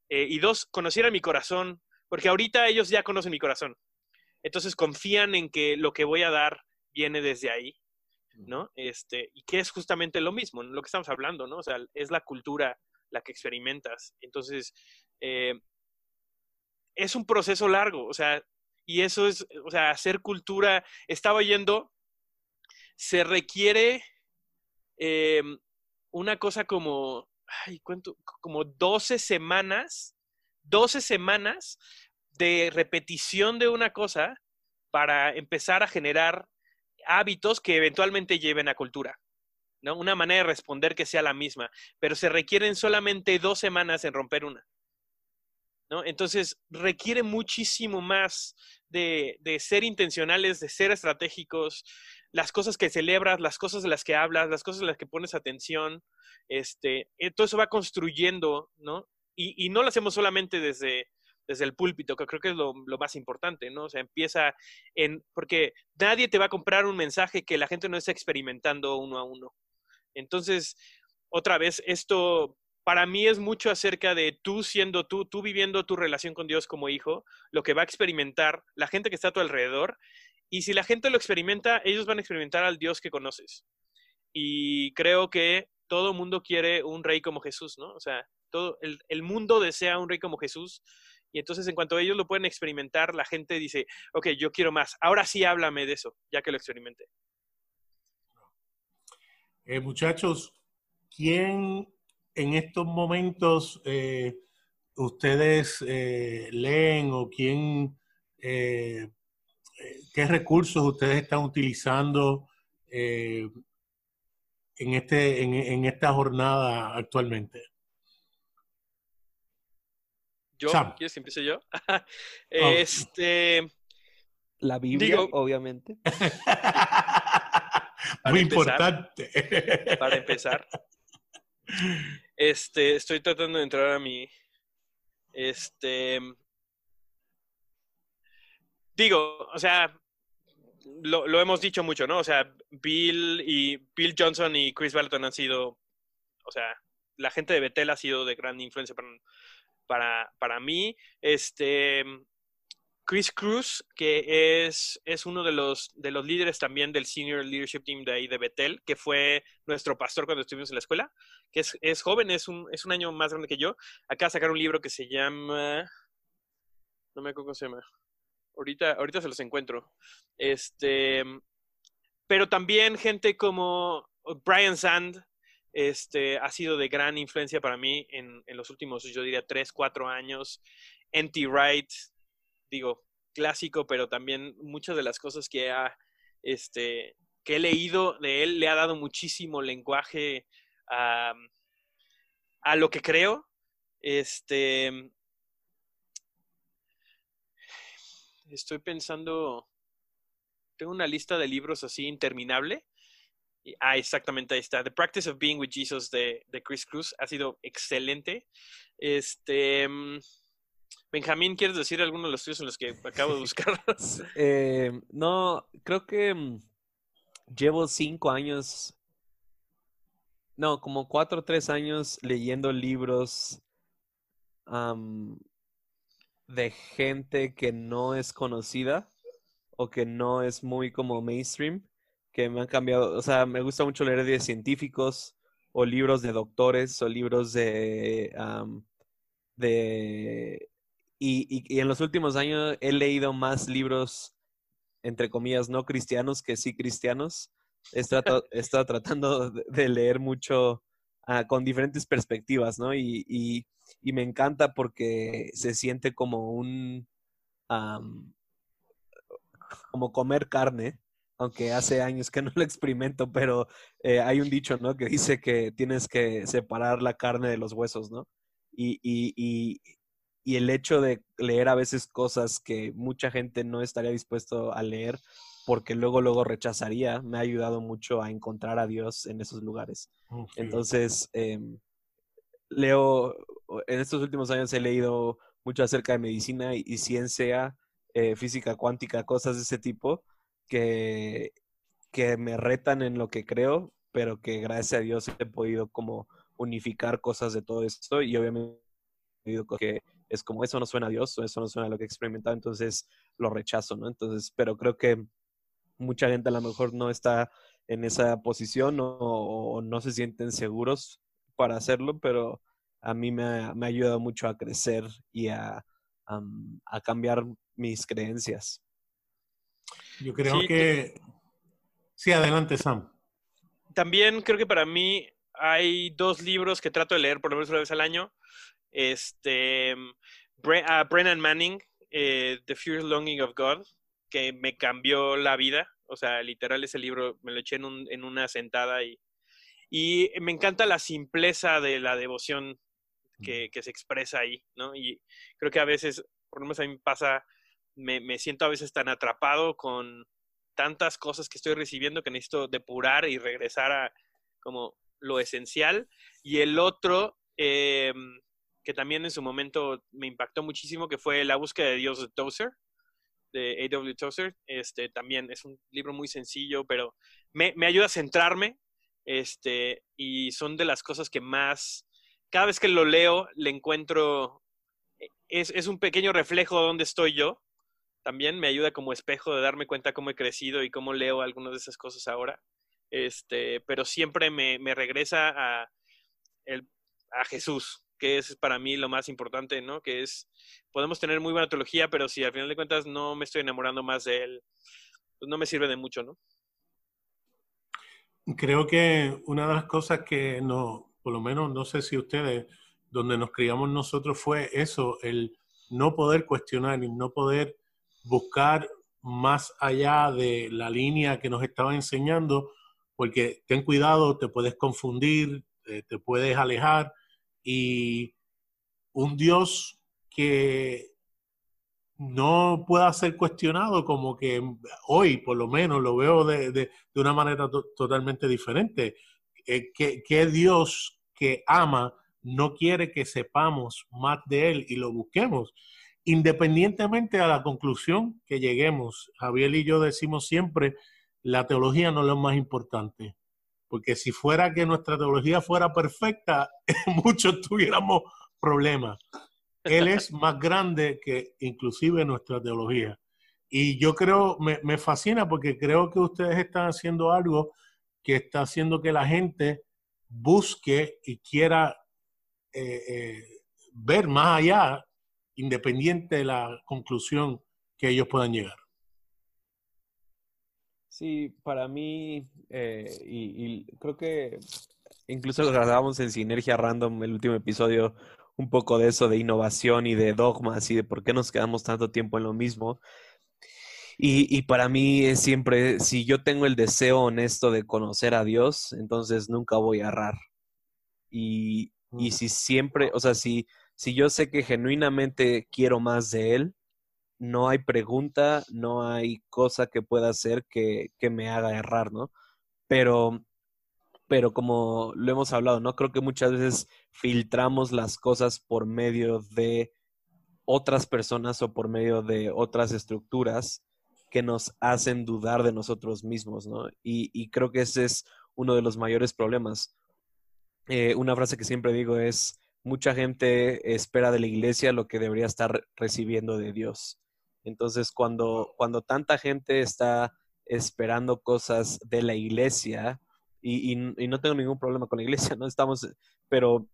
[SPEAKER 3] eh, y dos, conocieran mi corazón, porque ahorita ellos ya conocen mi corazón. Entonces confían en que lo que voy a dar viene desde ahí, ¿no? Este, y que es justamente lo mismo, lo que estamos hablando, ¿no? O sea, es la cultura la que experimentas. Entonces, eh, es un proceso largo, o sea, y eso es, o sea, hacer cultura, estaba yendo, se requiere eh, una cosa como ay, ¿cuánto? Como 12 semanas, 12 semanas de repetición de una cosa para empezar a generar hábitos que eventualmente lleven a cultura. ¿no? Una manera de responder que sea la misma, pero se requieren solamente dos semanas en romper una. ¿no? Entonces, requiere muchísimo más de, ser intencionales, de ser estratégicos, las cosas que celebras, las cosas de las que hablas, las cosas de las que pones atención, este, eh, todo eso va construyendo, ¿no? Y, no lo hacemos solamente desde, desde el púlpito, que creo que es lo, más importante, ¿no? O sea, empieza en, porque nadie te va a comprar un mensaje que la gente no esté experimentando uno a uno. Entonces, otra vez, esto para mí es mucho acerca de tú siendo tú, tú viviendo tu relación con Dios como hijo, lo que va a experimentar la gente que está a tu alrededor. Y si la gente lo experimenta, ellos van a experimentar al Dios que conoces. Y creo que todo mundo quiere un rey como Jesús, ¿no? O sea, todo el, mundo desea un rey como Jesús. Y entonces, en cuanto ellos lo pueden experimentar, la gente dice, ok, yo quiero más. Ahora sí háblame de eso, ya que lo experimenté.
[SPEAKER 1] Eh, muchachos, ¿quién en estos momentos eh, ustedes eh, leen o quién, qué recursos ustedes están utilizando en, este, en, esta jornada actualmente?
[SPEAKER 3] Yo, ¿quieres que empiece yo? este.
[SPEAKER 4] La Biblia, obviamente.
[SPEAKER 1] Muy importante.
[SPEAKER 3] Para empezar. Este, estoy tratando de entrar a mi. Este. Digo, o sea, lo, lo, hemos dicho mucho, ¿no? O sea, Bill y Bill Johnson y Chris Barton han sido, o sea, la gente de Betel ha sido de gran influencia para, para, para mí. Este, Chris Cruz, que es, es uno de los, de los líderes también del Senior Leadership Team de ahí de Betel, que fue nuestro pastor cuando estuvimos en la escuela, que es, es joven, es un, es un año más grande que yo. Acá sacar un libro que se llama... No me acuerdo cómo se llama. Ahorita, ahorita se los encuentro. Este, pero también gente como Brian Sand este, ha sido de gran influencia para mí en, en los últimos, yo diría, tres, cuatro años. N.T. Wright, digo, clásico, pero también muchas de las cosas que, ha, este, que he leído de él le ha dado muchísimo lenguaje a, a lo que creo. Este, estoy pensando, tengo una lista de libros así interminable. Ah, exactamente, ahí está. The Practice of Being with Jesus de, de Chris Cruz ha sido excelente. Este, mm, Benjamín, ¿quieres decir alguno de los tuyos en los que acabo de buscar?
[SPEAKER 4] Eh, no, creo que mm, llevo cinco años, no, como cuatro o tres años leyendo libros de gente que no es conocida o que no es muy como mainstream, que me han cambiado, o sea, me gusta mucho leer de científicos o libros de doctores o libros de... de y, y, en los últimos años he leído más libros, entre comillas, no cristianos que sí cristianos. He he estado tratando de leer mucho ah, con diferentes perspectivas, ¿no? Y, y, y, me encanta porque se siente como un... como comer carne, aunque hace años que no lo experimento, pero eh, hay un dicho, ¿no? Que dice que tienes que separar la carne de los huesos, ¿no? Y, y, y, el hecho de leer a veces cosas que mucha gente no estaría dispuesto a leer porque luego, luego rechazaría, me ha ayudado mucho a encontrar a Dios en esos lugares. Entonces, em, leo, en estos últimos años he leído mucho acerca de medicina y, ciencia, eh, física cuántica, cosas de ese tipo que, que me retan en lo que creo, pero que gracias a Dios he podido como unificar cosas de todo esto y obviamente que es como eso no suena a Dios o eso no suena a lo que he experimentado, entonces lo rechazo, ¿no? Entonces, pero creo que mucha gente a lo mejor no está en esa posición o, no se sienten seguros para hacerlo, pero a mí me ha, me ha ayudado mucho a crecer y a, a cambiar mis creencias.
[SPEAKER 1] Yo creo que... Sí, adelante, Sam.
[SPEAKER 3] También creo que para mí hay dos libros que trato de leer por lo menos una vez al año. Este, Brennan Manning, eh, The Fierce Longing of God, que me cambió la vida. O sea, literal ese libro me lo eché en, en una sentada y, y me encanta la simpleza de la devoción que, que, se expresa ahí, ¿no? Y creo que a veces, por lo menos a mí me pasa me, siento a veces tan atrapado con tantas cosas que estoy recibiendo que necesito depurar y regresar a como lo esencial. Y el otro, em, que también en su momento me impactó muchísimo, que fue La búsqueda de Dios de Tozer, de A.W. Tozer. Este, también es un libro muy sencillo, pero me, me, ayuda a centrarme. Este, y son de las cosas que más, cada vez que lo leo, le encuentro, e, es, es un pequeño reflejo de dónde estoy yo también me ayuda como espejo de darme cuenta cómo he crecido y cómo leo algunas de esas cosas ahora. Este, pero siempre me, regresa a, el, a Jesús, que es para mí lo más importante, ¿no? Que es, podemos tener muy buena teología, pero si al final de cuentas no me estoy enamorando más de él, pues no me sirve de mucho, ¿no?
[SPEAKER 1] Creo que una de las cosas que no, por lo menos no sé si ustedes, donde nos criamos nosotros fue eso, el no poder cuestionar y no poder buscar más allá de la línea que nos estaba enseñando, porque ten cuidado, te puedes confundir, eh, te puedes alejar y un Dios que no pueda ser cuestionado, como que hoy por lo menos lo veo de, una manera totalmente diferente. Eh, que Dios que ama no quiere que sepamos más de Él y lo busquemos? independientemente de la conclusión que lleguemos, Javier y yo decimos siempre, la teología no es lo más importante, porque si fuera que nuestra teología fuera perfecta, muchos tuviéramos problemas. Él es más grande que inclusive nuestra teología. Y yo creo, me, fascina porque creo que ustedes están haciendo algo que está haciendo que la gente busque y quiera eh, eh, ver más allá independiente de la conclusión que ellos puedan llegar.
[SPEAKER 4] Sí, para mí, eh, y, creo que incluso grabamos en Sinergia Random, el último episodio, un poco de eso, de innovación y de dogmas y de por qué nos quedamos tanto tiempo en lo mismo. Y, y, para mí es siempre, si yo tengo el deseo honesto de conocer a Dios, entonces nunca voy a errar. Y, y si siempre, o sea, si, si yo sé que genuinamente quiero más de él, no hay pregunta, no hay cosa que pueda hacer que, me haga errar, ¿no? Pero, pero como lo hemos hablado, ¿no? Creo que muchas veces filtramos las cosas por medio de otras personas o por medio de otras estructuras que nos hacen dudar de nosotros mismos, ¿no? Y, creo que ese es uno de los mayores problemas. Eh, una frase que siempre digo es, mucha gente espera de la iglesia lo que debería estar recibiendo de Dios. Entonces, cuando, cuando tanta gente está esperando cosas de la iglesia, y, y, no tengo ningún problema con la iglesia, ¿no? Estamos, pero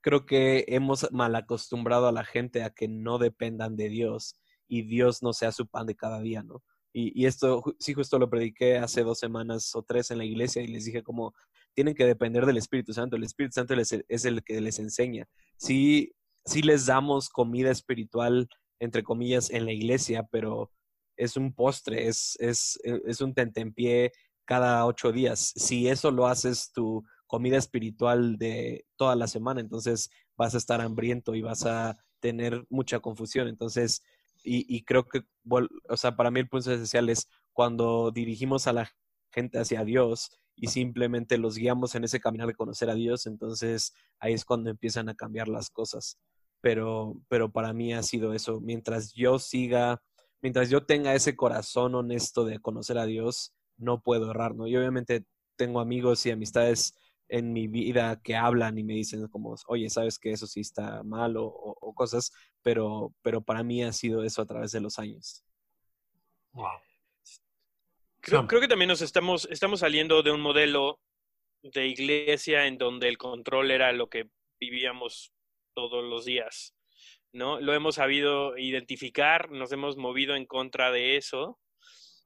[SPEAKER 4] creo que hemos mal acostumbrado a la gente a que no dependan de Dios y Dios no sea su pan de cada día, ¿no? Y, y, esto, sí, justo lo prediqué hace dos semanas o tres en la iglesia y les dije como, tienen que depender del Espíritu Santo. El Espíritu Santo es el que les enseña. Sí, sí les damos comida espiritual, entre comillas, en la iglesia, pero es un postre, es, es, es un tentempié cada ocho días. Si eso lo haces tu comida espiritual de toda la semana, entonces vas a estar hambriento y vas a tener mucha confusión. Entonces, y, y creo que, o sea, para mí el punto esencial es cuando dirigimos a la gente hacia Dios y simplemente los guiamos en ese caminar de conocer a Dios, entonces ahí es cuando empiezan a cambiar las cosas. Pero, pero para mí ha sido eso. Mientras yo siga, mientras yo tenga ese corazón honesto de conocer a Dios, no puedo errar, ¿no? Y obviamente tengo amigos y amistades en mi vida que hablan y me dicen como, oye, sabes que eso sí está mal o, cosas, pero, pero para mí ha sido eso a través de los años.
[SPEAKER 3] Creo, creo, que también nos estamos, estamos saliendo de un modelo de iglesia en donde el control era lo que vivíamos todos los días, ¿no? Lo hemos sabido identificar, nos hemos movido en contra de eso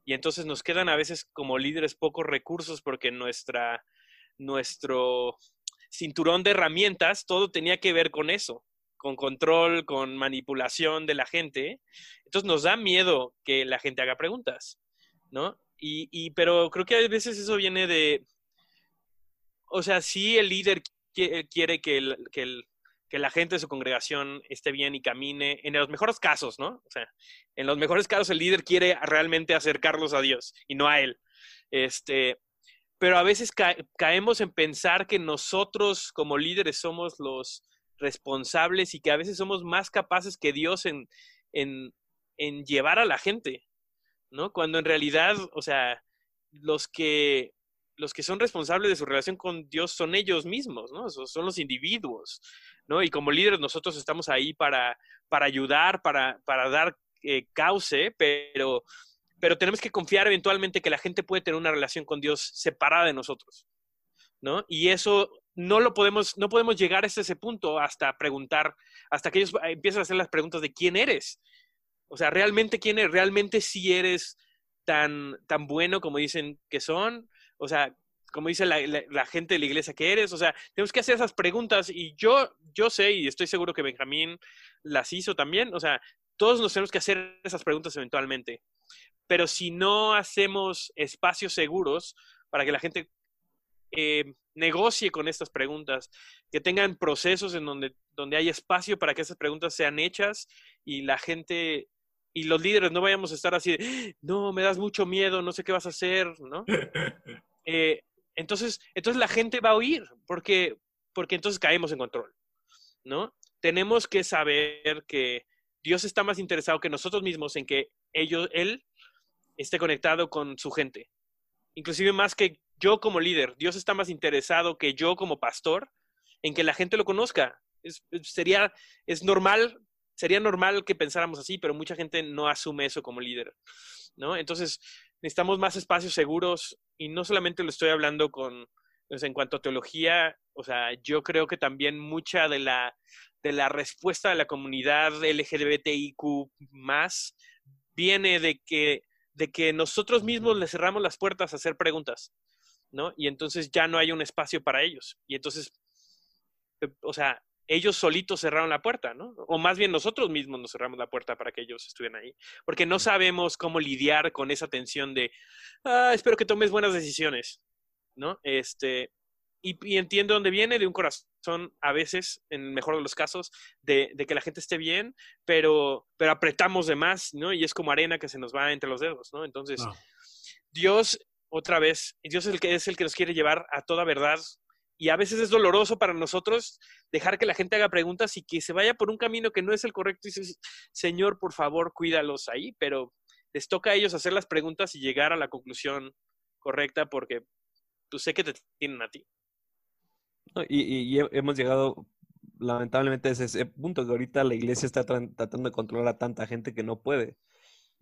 [SPEAKER 3] y entonces nos quedan a veces como líderes pocos recursos porque nuestra nuestro cinturón de herramientas, todo tenía que ver con eso, con control, con manipulación de la gente. Entonces nos da miedo que la gente haga preguntas, ¿no? Y, pero creo que a veces eso viene de, o sea, si el líder quiere que, que la gente de su congregación esté bien y camine, en los mejores casos, ¿no? O sea, en los mejores casos el líder quiere realmente acercarlos a Dios y no a él. Este, pero a veces caemos en pensar que nosotros como líderes somos los responsables y que a veces somos más capaces que Dios en, en, en llevar a la gente, ¿no? Cuando en realidad, o sea, los que, los que son responsables de su relación con Dios son ellos mismos, ¿no? Son los individuos, ¿no? Y como líderes nosotros estamos ahí para, para ayudar, para, para dar eh, cauce, pero pero tenemos que confiar eventualmente que la gente puede tener una relación con Dios separada de nosotros, ¿no? Y eso no lo podemos, no podemos llegar a ese punto hasta preguntar, hasta que ellos empiezan a hacer las preguntas de quién eres. O sea, realmente quién eres, realmente si eres tan, tan bueno como dicen que son, o sea, como dice la, la, gente de la iglesia que eres, o sea, tenemos que hacer esas preguntas y yo, yo sé y estoy seguro que Benjamín las hizo también, o sea, todos nos tenemos que hacer esas preguntas eventualmente pero si no hacemos espacios seguros para que la gente eh, negocie con estas preguntas, que tengan procesos en donde, donde hay espacio para que esas preguntas sean hechas y la gente y los líderes no vayamos a estar así, no, me das mucho miedo, no sé qué vas a hacer, ¿no? Eh, entonces, entonces la gente va a oír, porque, porque entonces caemos en control, ¿no? Tenemos que saber que Dios está más interesado que nosotros mismos en que ellos, Él esté conectado con su gente. Inclusive más que yo como líder. Dios está más interesado que yo como pastor en que la gente lo conozca. Sería, es normal, sería normal que pensáramos así, pero mucha gente no asume eso como líder, ¿no? Entonces, necesitamos más espacios seguros y no solamente lo estoy hablando con, en cuanto a teología, o sea, yo creo que también mucha de la, de la respuesta de la comunidad LGBTIQ más viene de que de que nosotros mismos le cerramos las puertas a hacer preguntas, ¿no? Y entonces ya no hay un espacio para ellos. Y entonces, eh, o sea, ellos solitos cerraron la puerta, ¿no? O más bien nosotros mismos nos cerramos la puerta para que ellos estuvieran ahí, porque no sabemos cómo lidiar con esa tensión de, ah, espero que tomes buenas decisiones, ¿no? Este, y, entiendo dónde viene, de un corazón a veces, en el mejor de los casos, de, que la gente esté bien, pero, pero apretamos de más, ¿no? Y es como arena que se nos va entre los dedos, ¿no? Entonces, Dios, otra vez, Dios es el que es el que nos quiere llevar a toda verdad y a veces es doloroso para nosotros dejar que la gente haga preguntas y que se vaya por un camino que no es el correcto. Y dices, Señor, por favor, cuídalos ahí, pero les toca a ellos hacer las preguntas y llegar a la conclusión correcta porque tú pues, sé que te tienen a ti.
[SPEAKER 4] y, hemos llegado lamentablemente a ese punto que ahorita la iglesia está tratando de controlar a tanta gente que no puede.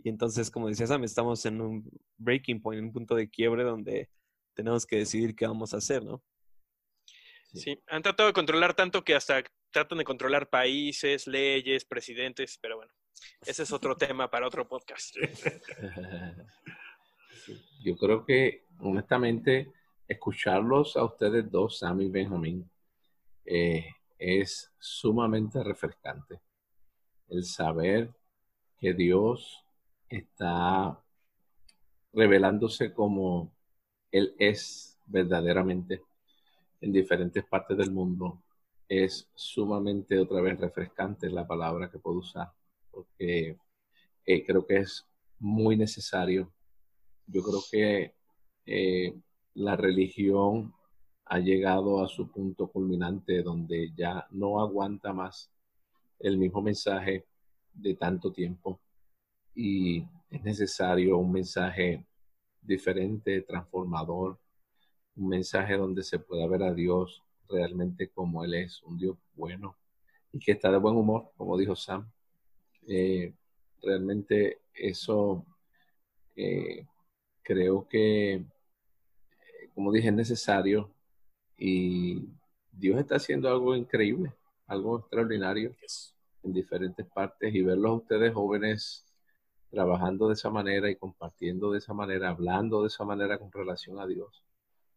[SPEAKER 4] Y entonces, como decía Sam, estamos en un breaking point, en un punto de quiebre donde tenemos que decidir qué vamos a hacer, ¿no?
[SPEAKER 3] Sí. han tratado de controlar tanto que hasta tratan de controlar países, leyes, presidentes, pero bueno, ese es otro tema para otro podcast.
[SPEAKER 2] Yo creo que, honestamente, escucharlos a ustedes dos, Sam y Benjamín, eh, es sumamente refrescante. El saber que Dios está revelándose como Él es verdaderamente en diferentes partes del mundo es sumamente otra vez refrescante la palabra que puedo usar, porque eh, creo que es muy necesario. Yo creo que eh, la religión ha llegado a su punto culminante donde ya no aguanta más el mismo mensaje de tanto tiempo y es necesario un mensaje diferente, transformador, un mensaje donde se pueda ver a Dios realmente como Él es, un Dios bueno y que está de buen humor, como dijo Sam. Eh, realmente eso eh, creo que, como dije, es necesario y Dios está haciendo algo increíble, algo extraordinario en diferentes partes y verlos a ustedes jóvenes trabajando de esa manera y compartiendo de esa manera, hablando de esa manera con relación a Dios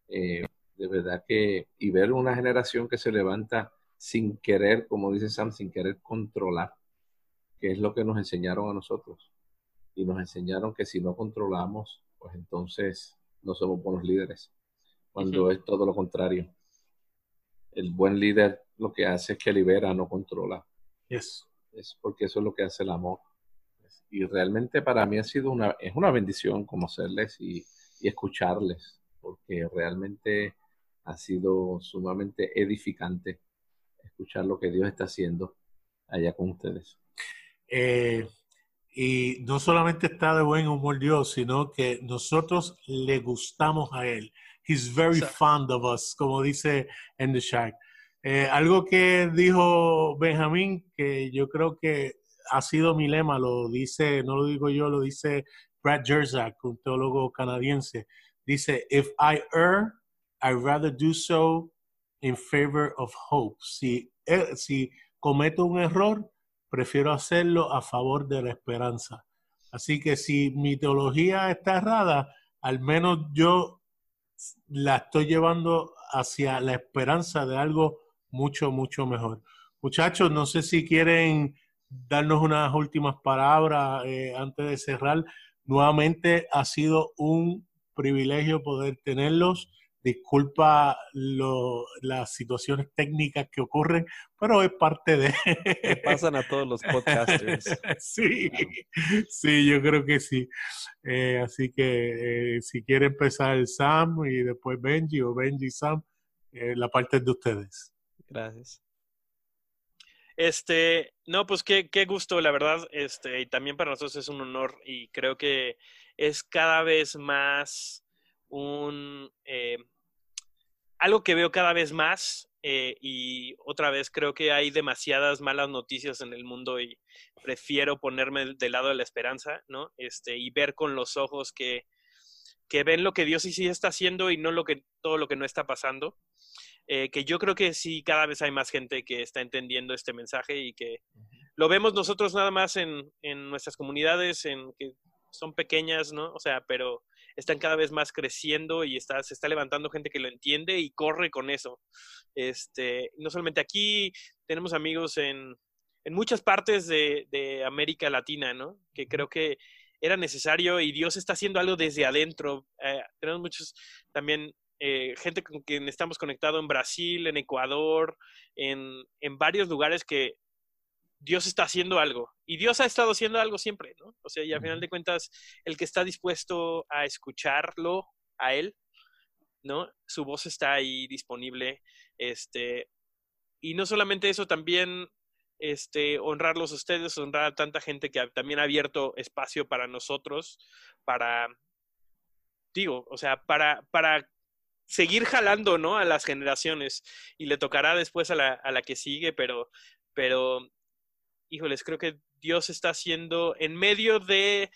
[SPEAKER 2] eh, de verdad que, y ver una generación que se levanta sin querer, como dice Sam, sin querer controlar, que es lo que nos enseñaron a nosotros. Y nos enseñaron que si no controlamos, pues entonces no somos buenos líderes, cuando es todo lo contrario. El buen líder lo que hace es que libera, no controla.
[SPEAKER 1] Es
[SPEAKER 2] porque eso es lo que hace el amor. Y realmente para mí ha sido una, es una bendición conocerles y, y escucharles porque realmente ha sido sumamente edificante escuchar lo que Dios está haciendo allá con ustedes.
[SPEAKER 1] Eh, y no solamente está de buen humor Dios, sino que nosotros le gustamos a Él. He's very fond of us, como dice en The Shack. Eh, algo que dijo Benjamín, que yo creo que ha sido mi lema, lo dice, no lo digo yo, lo dice Brad Jerzak, un teólogo canadiense. Dice, if I err, I'd rather do so in favor of hope. Si, eh, si cometo un error, prefiero hacerlo a favor de la esperanza. Así que si mi teología está errada, al menos yo la estoy llevando hacia la esperanza de algo mucho, mucho mejor. Muchachos, no sé si quieren darnos unas últimas palabras eh, antes de cerrar. Nuevamente ha sido un privilegio poder tenerlos. Disculpa las situaciones técnicas que ocurren, pero es parte de...
[SPEAKER 4] pasan a todos los podcasters.
[SPEAKER 1] sí, sí, yo creo que sí. Eh, así que eh, si quiere empezar Sam y después Benji o Benji Sam, eh, la parte es de ustedes.
[SPEAKER 4] Gracias.
[SPEAKER 3] Este, no, pues qué, qué gusto, la verdad, este, y también para nosotros es un honor y creo que es cada vez más un... Eh, algo que veo cada vez más eh, y otra vez creo que hay demasiadas malas noticias en el mundo y prefiero ponerme del lado de la esperanza, ¿no? Este, y ver con los ojos que, que ven lo que Dios sí, sí está haciendo y no lo que, todo lo que no está pasando. Eh, que yo creo que sí, cada vez hay más gente que está entendiendo este mensaje y que lo vemos nosotros nada más en, en nuestras comunidades, en que son pequeñas, ¿no? O sea, pero están cada vez más creciendo y está, se está levantando gente que lo entiende y corre con eso. Este, no solamente aquí, tenemos amigos en, en muchas partes de, de, América Latina, ¿no? Que creo que era necesario y Dios está haciendo algo desde adentro. Eh, tenemos muchos también eh, gente con quien estamos conectados en Brasil, en Ecuador, en, en varios lugares que Dios está haciendo algo. Y Dios ha estado haciendo algo siempre, ¿no? O sea, y al final de cuentas, el que está dispuesto a escucharlo a Él, ¿no? Su voz está ahí disponible, este, y no solamente eso, también este, honrarlos a ustedes, honrar a tanta gente que también ha abierto espacio para nosotros, para, digo, o sea, para, para seguir jalando, ¿no? A las generaciones y le tocará después a la, a la que sigue, pero, pero, híjoles, creo que Dios está haciendo en medio de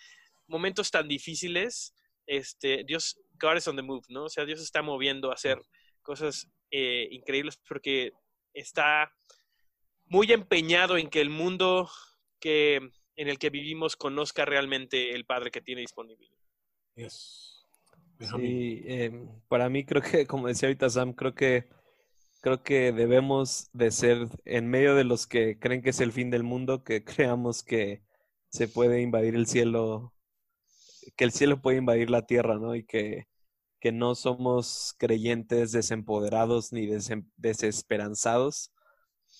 [SPEAKER 3] momentos tan difíciles, este, Dios, God is on the move, ¿no? O sea, Dios está moviendo a hacer cosas eh, increíbles porque está muy empeñado en que el mundo que, en el que vivimos conozca realmente el Padre que tiene disponible.
[SPEAKER 4] Sí, em, para mí creo que, como decía ahorita Sam, creo que creo que debemos de ser en medio de los que creen que es el fin del mundo, que creamos que se puede invadir el cielo, que el cielo puede invadir la tierra, ¿no? Y que, que no somos creyentes desempoderados ni desesperanzados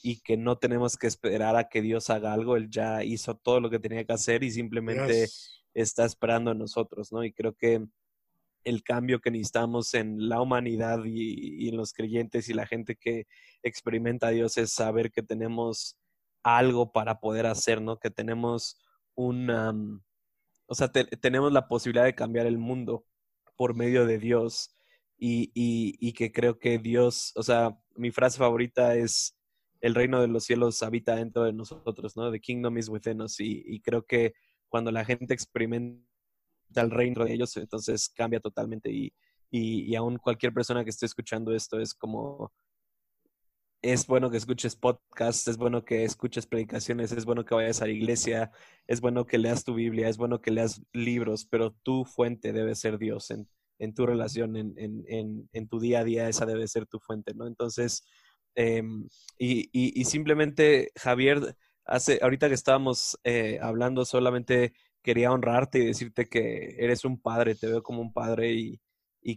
[SPEAKER 4] y que no tenemos que esperar a que Dios haga algo, Él ya hizo todo lo que tenía que hacer y simplemente está esperando a nosotros, ¿no? Y creo que el cambio que necesitamos en la humanidad y, en los creyentes y la gente que experimenta a Dios es saber que tenemos algo para poder hacer, ¿no? Que tenemos una, o sea, tenemos la posibilidad de cambiar el mundo por medio de Dios y, y, que creo que Dios, o sea, mi frase favorita es, el reino de los cielos habita dentro de nosotros, ¿no? The kingdom is within us y, y creo que cuando la gente experimenta el reino de ellos, entonces cambia totalmente y, y, aún cualquier persona que esté escuchando esto es como, es bueno que escuches podcasts, es bueno que escuches predicaciones, es bueno que vayas a la iglesia, es bueno que leas tu Biblia, es bueno que leas libros, pero tu fuente debe ser Dios en, en tu relación, en, en, en, tu día a día, esa debe ser tu fuente, ¿no? Entonces, em, y, y, simplemente, Javier, hace, ahorita que estábamos eh, hablando solamente quería honrarte y decirte que eres un padre, te veo como un padre y,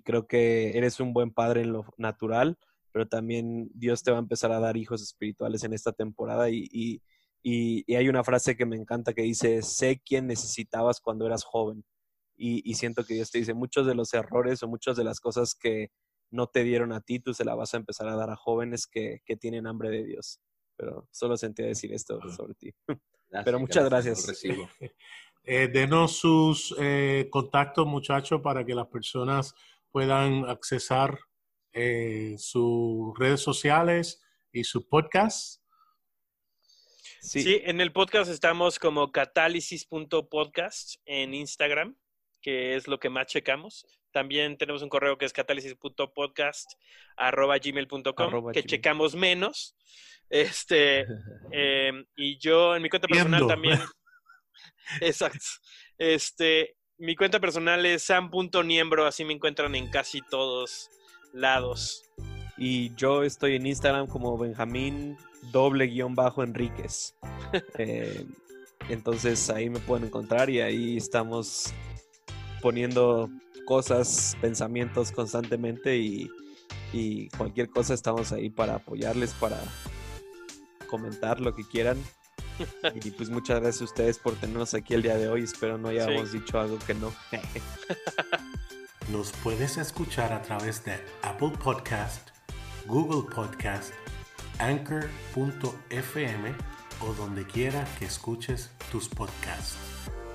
[SPEAKER 4] creo que eres un buen padre en lo natural, pero también Dios te va a empezar a dar hijos espirituales en esta temporada y, y, hay una frase que me encanta que dice, sé quién necesitabas cuando eras joven. Y, siento que Dios te dice, muchos de los errores o muchas de las cosas que no te dieron a ti, tú se las vas a empezar a dar a jóvenes que, que tienen hambre de Dios. Pero solo sentía decir esto sobre ti. Pero muchas gracias.
[SPEAKER 1] Eh, denos sus eh, contactos, muchachos, para que las personas puedan accesar eh, sus redes sociales y sus podcasts.
[SPEAKER 3] Sí. en el podcast estamos como catálisis.podcast en Instagram, que es lo que más checamos. También tenemos un correo que es catálisis.podcast.gmail.com, que checamos menos. Este, em, y yo en mi cuenta personal también Exacto. Este, mi cuenta personal es sam.niembro, así me encuentran en casi todos lados.
[SPEAKER 4] Y yo estoy en Instagram como Benjamín doble guion bajo Enríquez. Eh, entonces ahí me pueden encontrar y ahí estamos poniendo cosas, pensamientos constantemente y, y cualquier cosa estamos ahí para apoyarles, para comentar lo que quieran. Y pues muchas gracias a ustedes por tenernos aquí el día de hoy. Espero no hayamos dicho algo que no.
[SPEAKER 1] Nos puedes escuchar a través de Apple Podcast, Google Podcast, Anchor.fm o donde quiera que escuches tus podcasts.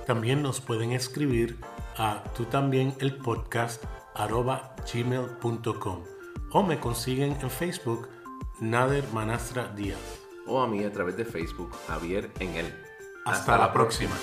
[SPEAKER 1] También nos pueden escribir a tú también el podcast arroba gmail.com o me consiguen en Facebook Nader Manastra Díaz
[SPEAKER 2] o a mí a través de Facebook, Javier en él.
[SPEAKER 1] Hasta, la próxima.